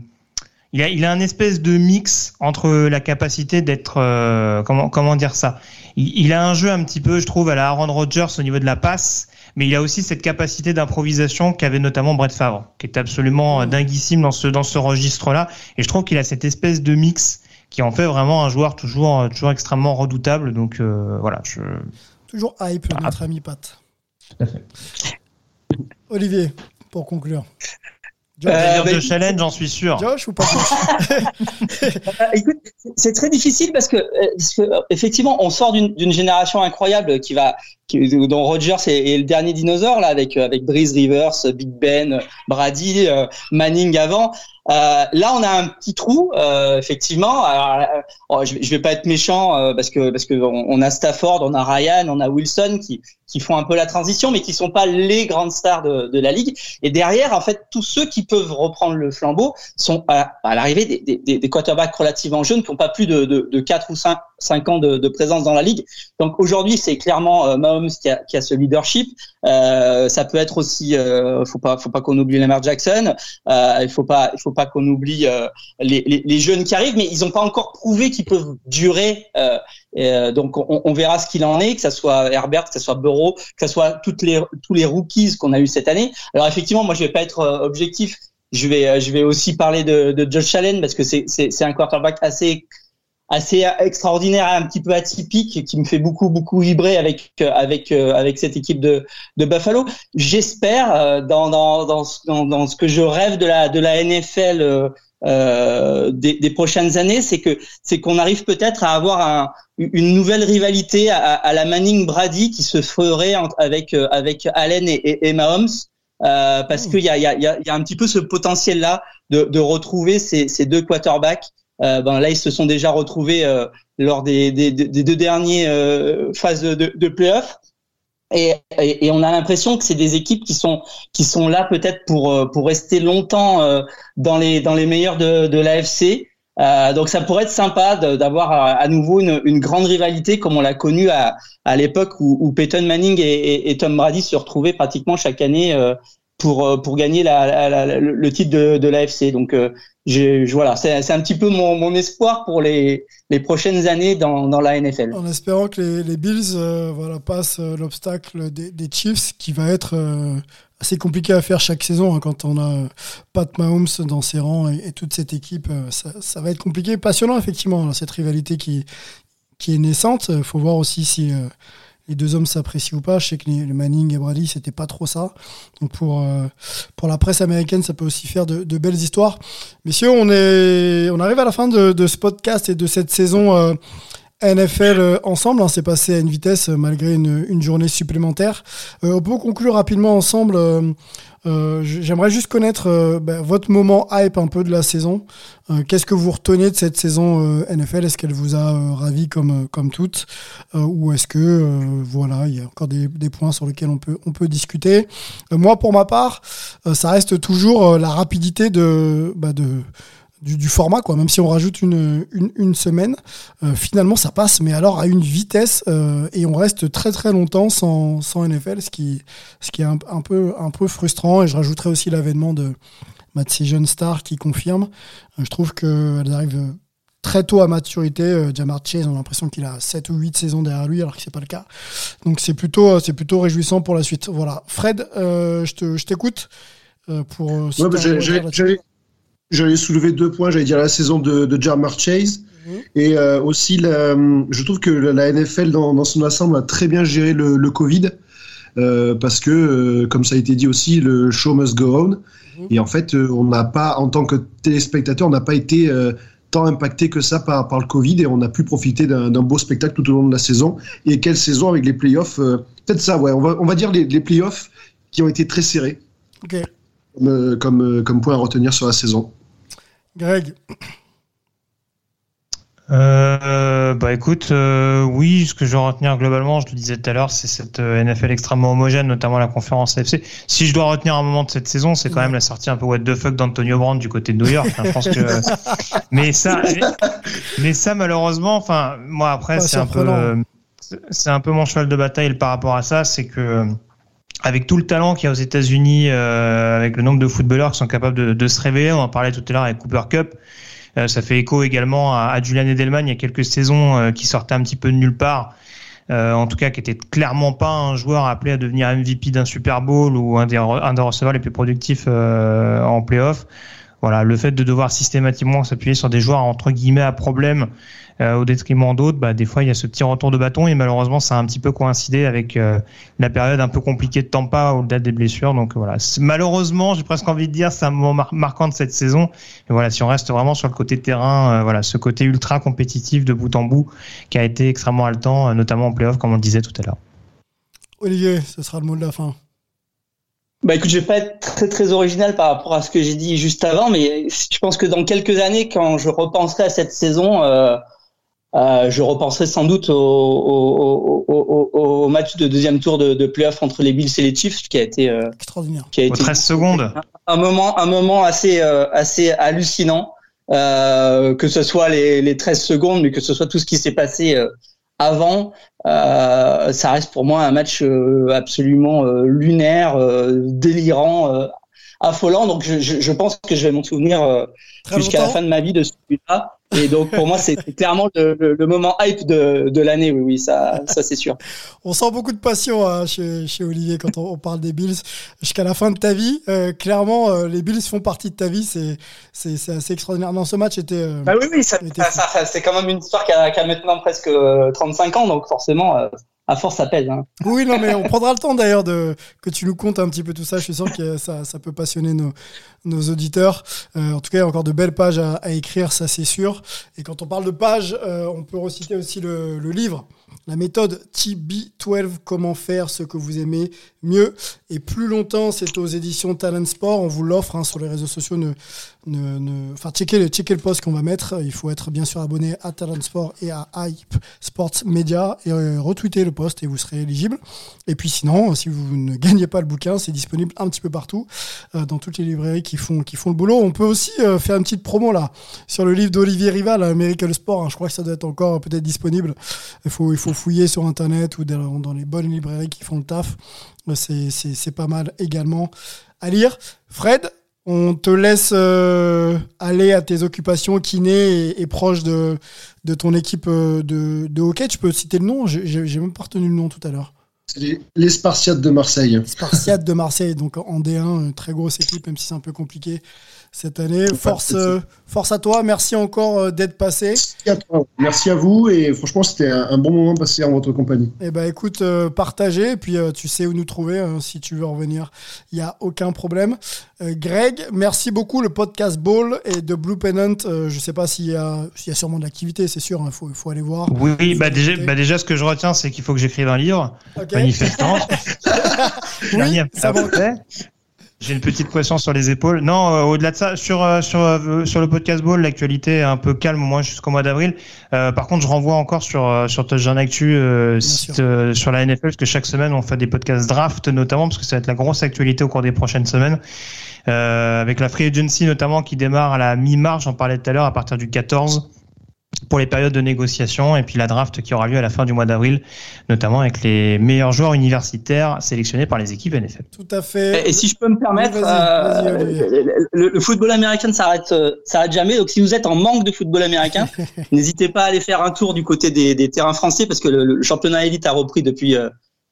il a il a un espèce de mix entre la capacité d'être euh, comment comment dire ça? Il, il a un jeu un petit peu je trouve à la Aaron Rodgers au niveau de la passe mais il a aussi cette capacité d'improvisation qu'avait notamment Brett Favre qui est absolument euh, dinguissime dans ce dans ce registre là et je trouve qu'il a cette espèce de mix qui en fait vraiment un joueur toujours toujours extrêmement redoutable donc euh, voilà je Toujours hype, Ah. notre ami Pat. Tout à fait. Olivier, pour conclure. Josh, bah, de challenge, j'en suis sûr. Josh ou pas Josh Euh, écoute, c'est très difficile parce que, euh, parce que, euh, effectivement, on sort d'une d'une génération incroyable qui va, qui, dont Rogers est, est le dernier dinosaure là, avec euh, avec Breeze Rivers, Big Ben, Brady, euh, Manning avant. Euh, là, on a un petit trou, euh, effectivement. Alors, euh, oh, je, je vais pas être méchant euh, parce que parce que on, a Stafford, on a Ryan, on a Wilson qui qui font un peu la transition, mais qui sont pas les grandes stars de, de la ligue. Et derrière, en fait, tous ceux qui peuvent reprendre le flambeau sont à, à l'arrivée des, des, des- des quarterbacks relativement jeunes qui n'ont pas plus de, de, de 4 ou 5, 5 ans de, présence dans la ligue. Donc aujourd'hui, c'est clairement euh, Mahomes qui a, ce leadership. Euh, ça peut être aussi, euh, faut pas, faut pas qu'on oublie Lamar Jackson. Euh, il faut pas, il faut pas qu'on oublie les, jeunes qui arrivent, mais ils n'ont pas encore prouvé qu'ils peuvent durer. Donc on, verra ce qu'il en est, que ça soit Herbert, que ça soit Burrow, que ça soit les tous les rookies qu'on a eu cette année. Alors effectivement, moi je vais pas être objectif. Je vais je vais aussi parler de, de Josh Allen parce que c'est un quarterback assez assez extraordinaire, un petit peu atypique, qui me fait beaucoup beaucoup vibrer avec euh, avec euh, avec cette équipe de de Buffalo. J'espère euh, dans dans dans ce- dans dans ce que je rêve de la de la NFL euh, des, des prochaines années, c'est que c'est qu'on arrive peut-être à avoir un, une nouvelle rivalité à, à la Manning Brady qui se ferait avec avec Allen et, et, et Mahomes. Euh, parce qu'il y a, il y, a, y a il y a un petit peu ce potentiel là de, de retrouver ces, ces deux quarterbacks. Euh, ben là, ils se sont déjà retrouvés euh, lors des, des, des deux derniers euh, phases de, de, playoffs. Et, et, et on a l'impression que c'est des équipes qui sont qui sont là peut-être pour pour rester longtemps dans les dans les meilleurs de, de l'AFC. Euh, donc ça pourrait être sympa d'avoir à, nouveau une, une grande rivalité comme on l'a connu à, à l'époque où, où Peyton Manning et, et- Tom Brady se retrouvaient pratiquement chaque année pour pour gagner la, la- la- le titre de, de l'AFC. Donc je, voilà, c'est un petit peu mon, espoir pour les les prochaines années dans dans la NFL. En espérant que les, Bills euh, voilà, passent euh, l'obstacle des, Chiefs, qui va être euh, assez compliqué à faire chaque saison hein, quand on a Pat Mahomes dans ses rangs et, toute cette équipe. ça, va être compliqué, passionnant effectivement, cette rivalité qui, qui est naissante. Il faut voir aussi si les deux hommes s'apprécient ou pas. Je sais que les, le Manning et Brady, c'était pas trop ça. Donc pour, euh, pour la presse américaine, ça peut aussi faire de, belles histoires. Messieurs, on, est, on arrive à la fin de, de ce podcast et de cette saison euh, NFL euh, ensemble. hein. C'est passé à une vitesse euh, malgré une, journée supplémentaire. Euh, on peut conclure rapidement ensemble. euh, euh, J'aimerais juste connaître ben, votre moment hype un peu de la saison. Qu'est-ce que vous retenez de cette saison NFL Est-ce qu'elle vous a ravi comme, comme toutes? Ou est-ce que voilà, il y a encore des, points sur lesquels on peut, on peut discuter? Moi, pour ma part, ça reste toujours la rapidité de, bah, de, du, du format, quoi. Même si on rajoute une, une, une semaine, euh, finalement ça passe, mais alors à une vitesse euh, et on reste très très longtemps sans, sans NFL, ce qui, ce qui est un, un peu, un peu frustrant. Et je rajouterai aussi l'avènement de bah, ces jeunes stars qui confirment. Euh, je trouve qu'elles arrivent euh, très tôt à maturité. Euh, Jamar Chase, on a l'impression qu'il a 7 ou 8 saisons derrière lui, alors que c'est pas le cas. Donc c'est plutôt, c'est plutôt réjouissant pour la suite. Voilà. Fred, euh, je te- je t'écoute euh, pour. euh, Ouais, bah, J'allais soulever deux points. J'allais dire la saison de, de Jamar Chase Mhm. et euh, aussi, la, je trouve que la NFL dans, dans son ensemble a très bien géré le, le Covid. euh, parce que, euh, comme ça a été dit aussi, le show must go on. Mhm. Et en fait, on n'a pas, en tant que téléspectateur, on n'a pas été tant impacté que ça par, par le Covid et on a pu profiter d'un beau spectacle tout au long de la saison. Et quelle saison avec les playoffs Peut-être ça, ouais. On va, on va dire les, les playoffs qui ont été très serrés Ok. comme, comme, comme point à retenir sur la saison. Greg, Euh, bah écoute, euh, oui, ce que je vais retenir globalement, je le disais tout à l'heure, c'est cette euh, NFL extrêmement homogène, notamment la conférence AFC. Si je dois retenir un moment de cette saison, c'est quand même la sortie un peu what the fuck d'Antonio Brown du côté de New York. hein, je pense que, mais ça, mais ça malheureusement, enfin moi après c'est un peu, c'est un peu mon cheval de bataille par rapport à ça, c'est que avec tout le talent qu'il y a aux États-Unis, euh, avec le nombre de footballeurs qui sont capables de, de se révéler, on en parlait tout à l'heure avec Cooper Cup. Euh, ça fait écho également à, Julian Edelman il y a quelques saisons euh, qui sortait un petit peu de nulle part. Euh, en tout cas, qui était clairement pas un joueur appelé à devenir MVP d'un Super Bowl ou un des, un des receveurs les plus productifs euh, en playoff. Voilà, le fait de devoir systématiquement s'appuyer sur des joueurs entre guillemets à problème euh, au détriment d'autres, bah, des fois il y a ce petit retour de bâton et malheureusement ça a un petit peu coïncidé avec euh, la période un peu compliquée de Tampa au-delà des blessures. Donc voilà, malheureusement, j'ai presque envie de dire c'est un moment mar- marquant de cette saison. Et voilà, si on reste vraiment sur le côté terrain, euh, voilà, ce côté ultra compétitif de bout en bout qui a été extrêmement haletant, notamment en playoff comme on le disait tout à l'heure. Olivier, ce sera le mot de la fin. Bah écoute, je vais pas être très très original par rapport à ce que j'ai dit juste avant, mais je pense que dans quelques années, quand je repenserai à cette saison, euh, euh, je repenserai sans doute au, au, au, au, au match de deuxième tour de, de playoff entre les Bills et les Chiefs, qui a été euh, Extraordinaire. qui a été 13 secondes. un moment un moment assez euh, assez hallucinant, euh, que ce soit les, les 13 secondes, mais que ce soit tout ce qui s'est passé euh, avant. Euh, ça reste pour moi un match euh, absolument euh, lunaire, euh, délirant, euh, affolant. Donc je, je, je pense que je vais m'en souvenir euh, jusqu'à la fin de ma vie de celui-là. Et donc pour moi c'est clairement le, le, le moment hype de, de l'année. Oui, oui, ça, ça c'est sûr. On sent beaucoup de passion hein, chez, chez Olivier quand on, on parle des Bills. Jusqu'à la fin de ta vie, euh, clairement, euh, les Bills font partie de ta vie. C'est, c'est, c'est assez extraordinaire. Non, ce match était. euh, Bah oui, oui, ça, ça- ça- c'est quand même une histoire qui a, qui a maintenant presque euh, 35 ans, donc forcément, euh, force, ça pèse. Hein. Oui, non, mais on prendra le temps d'ailleurs de que tu nous comptes un petit peu tout ça. Je suis sûr que ça, peut passionner nos, auditeurs. Euh, en tout cas, il y a encore de belles pages à, écrire, ça c'est sûr. Et quand on parle de pages, euh, on peut reciter aussi le livre, la méthode TB12, comment faire ce que vous aimez mieux et plus longtemps. C'est aux éditions Talent Sport. On vous l'offre hein, sur les réseaux sociaux. Ne, ne, ne- enfin, checkez le, le post qu'on va mettre. Il faut être bien sûr abonné à Talent Sport et à Hype Sports Media et euh, le post et vous serez éligible. Et puis sinon, si vous ne gagnez pas le bouquin, c'est disponible un petit peu partout, euh, dans toutes les librairies qui font, le boulot. On peut aussi euh, faire une petite promo là sur le livre d'Olivier Rival, American Sport. hein. Je crois que ça doit être encore peut-être disponible. Il faut fouiller sur Internet ou dans, dans les bonnes librairies qui font le taf. Euh, C'est, pas mal également à lire. Fred, on te laisse euh, aller à tes occupations kiné et, et proche de, de ton équipe euh, de, de hockey. Tu peux citer le nom J'ai, même pas retenu le nom tout à l'heure. Les, les Spartiates de Marseille. Spartiate de Marseille, donc en D1, une très grosse équipe, même si c'est un peu compliqué cette année. Force, euh, force à toi, merci encore euh, d'être passé. Merci à toi. Merci à vous et franchement c'était un, bon moment passé en votre compagnie. Eh ben écoute, euh, partagez, et puis euh, tu sais où nous trouver hein, si tu veux revenir. Il n'y a aucun problème. Euh, Greg, merci beaucoup. Le podcast Ball et de Blue Pennant, euh, je sais pas s'il y, a- s'il y a sûrement de l'activité, c'est sûr, il faut, faut aller voir. Oui, oui, bah déjà, bah déjà, ce que je retiens, c'est qu'il faut que j'écrive un livre, Ok. manifestement. Oui, ça. J'ai une petite pression sur les épaules. Non, euh, au-delà de ça, sur euh, sur euh, sur le podcast ball, l'actualité est un peu calme au moins jusqu'au mois d'avril. Euh, par contre, je renvoie encore sur euh, sur Touchdown Actu euh, site, euh, sur la NFL parce que chaque semaine on fait des podcasts draft notamment parce que ça va être la grosse actualité au cours des prochaines semaines. Euh, avec la free agency notamment qui démarre à la mi-mars, j'en parlais tout à l'heure à partir du 14 pour les périodes de négociation et puis la draft qui aura lieu à la fin du mois d'avril, notamment avec les meilleurs joueurs universitaires sélectionnés par les équipes NFL. Tout à fait. Et si je peux me permettre, euh, le, football américain ne s'arrête, euh, s'arrête jamais. Donc, si vous êtes en manque de football américain, n'hésitez pas à aller faire un tour du côté des, des terrains français parce que le, le championnat élite a repris depuis euh,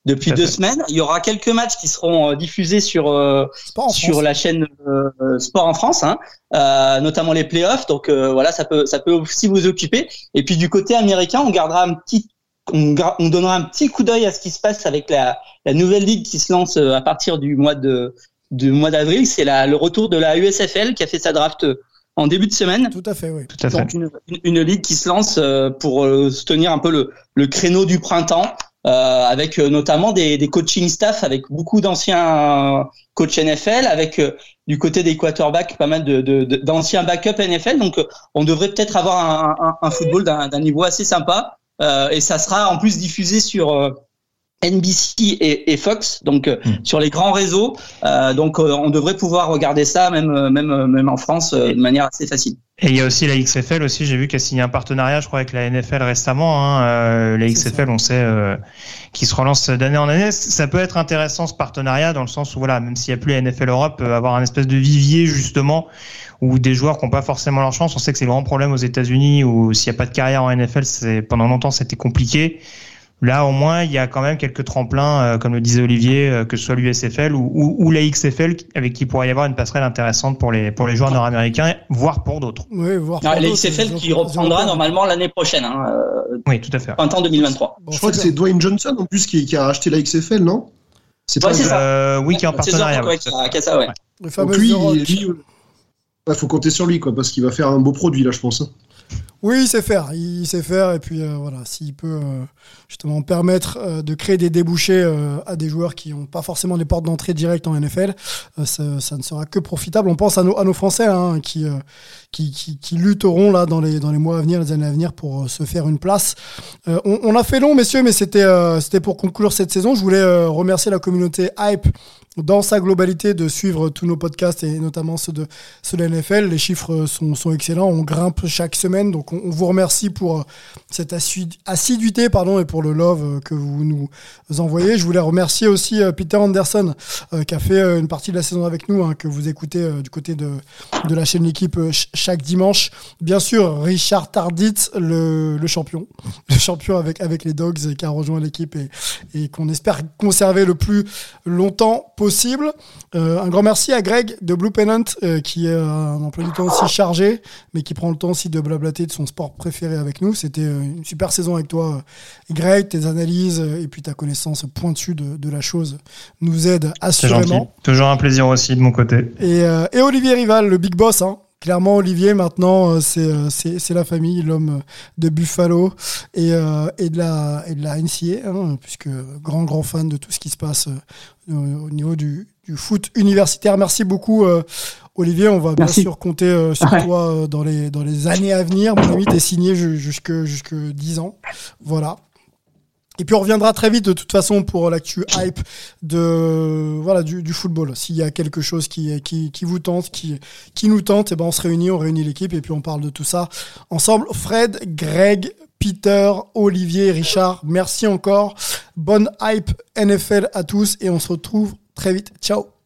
depuis deux fait. semaines. Il y aura quelques matchs qui seront euh, diffusés sur euh, sur France. la chaîne euh, Sport en France, hein, euh, notamment les playoffs. Donc euh, voilà, ça peut ça peut aussi vous occuper. Et puis du côté américain, on gardera un petit on, on donnera un petit coup d'œil à ce qui se passe avec la, la nouvelle ligue qui se lance euh, à partir du mois de du mois d'avril. C'est la le retour de la USFL qui a fait sa draft en début de semaine. Tout à fait, oui. Tout à fait. Donc une, une, une ligue qui se lance euh, pour euh, se tenir un peu le, le créneau du printemps, euh, avec euh, notamment des, des coaching staff, avec beaucoup d'anciens coachs NFL, avec euh, du côté des quarterbacks pas mal de, de- de- d'anciens backup NFL. Donc euh, on devrait peut-être avoir un, un, un football d'un, niveau assez sympa, et ça sera en plus diffusé sur NBC et, et Fox, donc euh, Hmm. sur les grands réseaux. Euh, donc euh, on devrait pouvoir regarder ça même euh, même euh, même en France euh, de manière assez facile. Et il y a aussi la XFL aussi, j'ai vu qu'elle a signé un partenariat, je crois, avec la NFL récemment. Hein, euh, la XFL, on sait, euh, qui se relance d'année en année. Ça peut être intéressant ce partenariat dans le sens où, voilà, même s'il n'y a plus la NFL Europe, euh, avoir un espèce de vivier justement où des joueurs qui n'ont pas forcément leur chance. On sait que c'est le grand problème aux États-Unis où s'il n'y a pas de carrière en NFL, c'est pendant longtemps c'était compliqué. Là, au moins, il y a quand même quelques tremplins, euh, comme le disait Olivier, euh, que ce soit l'USFL ou, ou, ou la XFL, avec qui pourrait y avoir une passerelle intéressante pour les pour les joueurs nord-américains, voire pour d'autres. Oui, voir Non, pour la XFL qui reprendra normalement l'année prochaine, hein, euh, Oui, tout à fait. printemps 2023. Bon, Je crois que c'est Dwayne Johnson en plus qui, qui a racheté la XFL, non? C'est Ouais, c'est ça. Euh, oui, qui est en C'est partenariat. Ouais, a- qui a ça, ouais. Le Donc fameux lui, The Rock. lui, il faut compter sur lui, quoi, parce qu'il va faire un beau produit, là, je pense. Oui, il sait faire, il sait faire, et puis euh, voilà, s'il peut euh, justement permettre euh, de créer des débouchés euh, à des joueurs qui n'ont pas forcément des portes d'entrée directes en NFL, euh, ça, ça ne sera que profitable. On pense à nos, à nos Français hein, qui, euh, qui, qui, qui lutteront là dans les, dans les mois à venir, les années à venir pour se faire une place. On, on a fait long, messieurs, mais c'était c'était pour conclure cette saison. Je voulais remercier la communauté Hype dans sa globalité de suivre tous nos podcasts et notamment ceux de, ceux de NFL. Les chiffres sont, excellents. On grimpe chaque semaine. Donc, on, vous remercie pour euh, cette assiduité pardon, et pour le love euh, que vous nous envoyez. Je voulais remercier aussi euh, Peter Anderson qui a fait une partie de la saison avec nous, hein, que vous écoutez du côté de, de la chaîne L'équipe ch- chaque dimanche. Bien sûr, Richard Tardit, le, le champion. Le champion avec, avec les Dogs qui a rejoint l'équipe et, et qu'on espère conserver le plus longtemps possible. Euh, un grand merci à Greg de Blue Pennant euh, qui a un emploi du temps aussi chargé, mais qui prend le temps aussi de blablater de son sport préféré avec nous. C'était euh, une super saison avec toi, euh, Greg. Tes analyses euh, et puis ta connaissance pointue de, de la chose nous aident assurément. Toujours un plaisir aussi de mon côté. Et, euh, et Olivier Rival, le big boss, hein. Clairement, Olivier, maintenant, euh, c'est euh, la famille, l'homme euh, de Buffalo et, euh, et, de la, et de la NCA, hein, puisque grand, grand fan de tout ce qui se passe euh, au au niveau du, du foot universitaire. Merci beaucoup, euh, Olivier. On va bien sûr compter euh, sur Ouais. toi euh, dans, les, dans les années à venir. Mon ami, t'es signé ju- jusque, jusque 10 ans. Voilà. Et puis on reviendra très vite de toute façon pour l'actu hype de voilà du, du football. S'il y a quelque chose qui, qui, qui vous tente, qui, qui nous tente, et ben on se réunit, on réunit l'équipe et puis on parle de tout ça ensemble. Fred, Greg, Peter, Olivier, Richard, merci encore. Bonne hype NFL à tous et on se retrouve très vite. Ciao.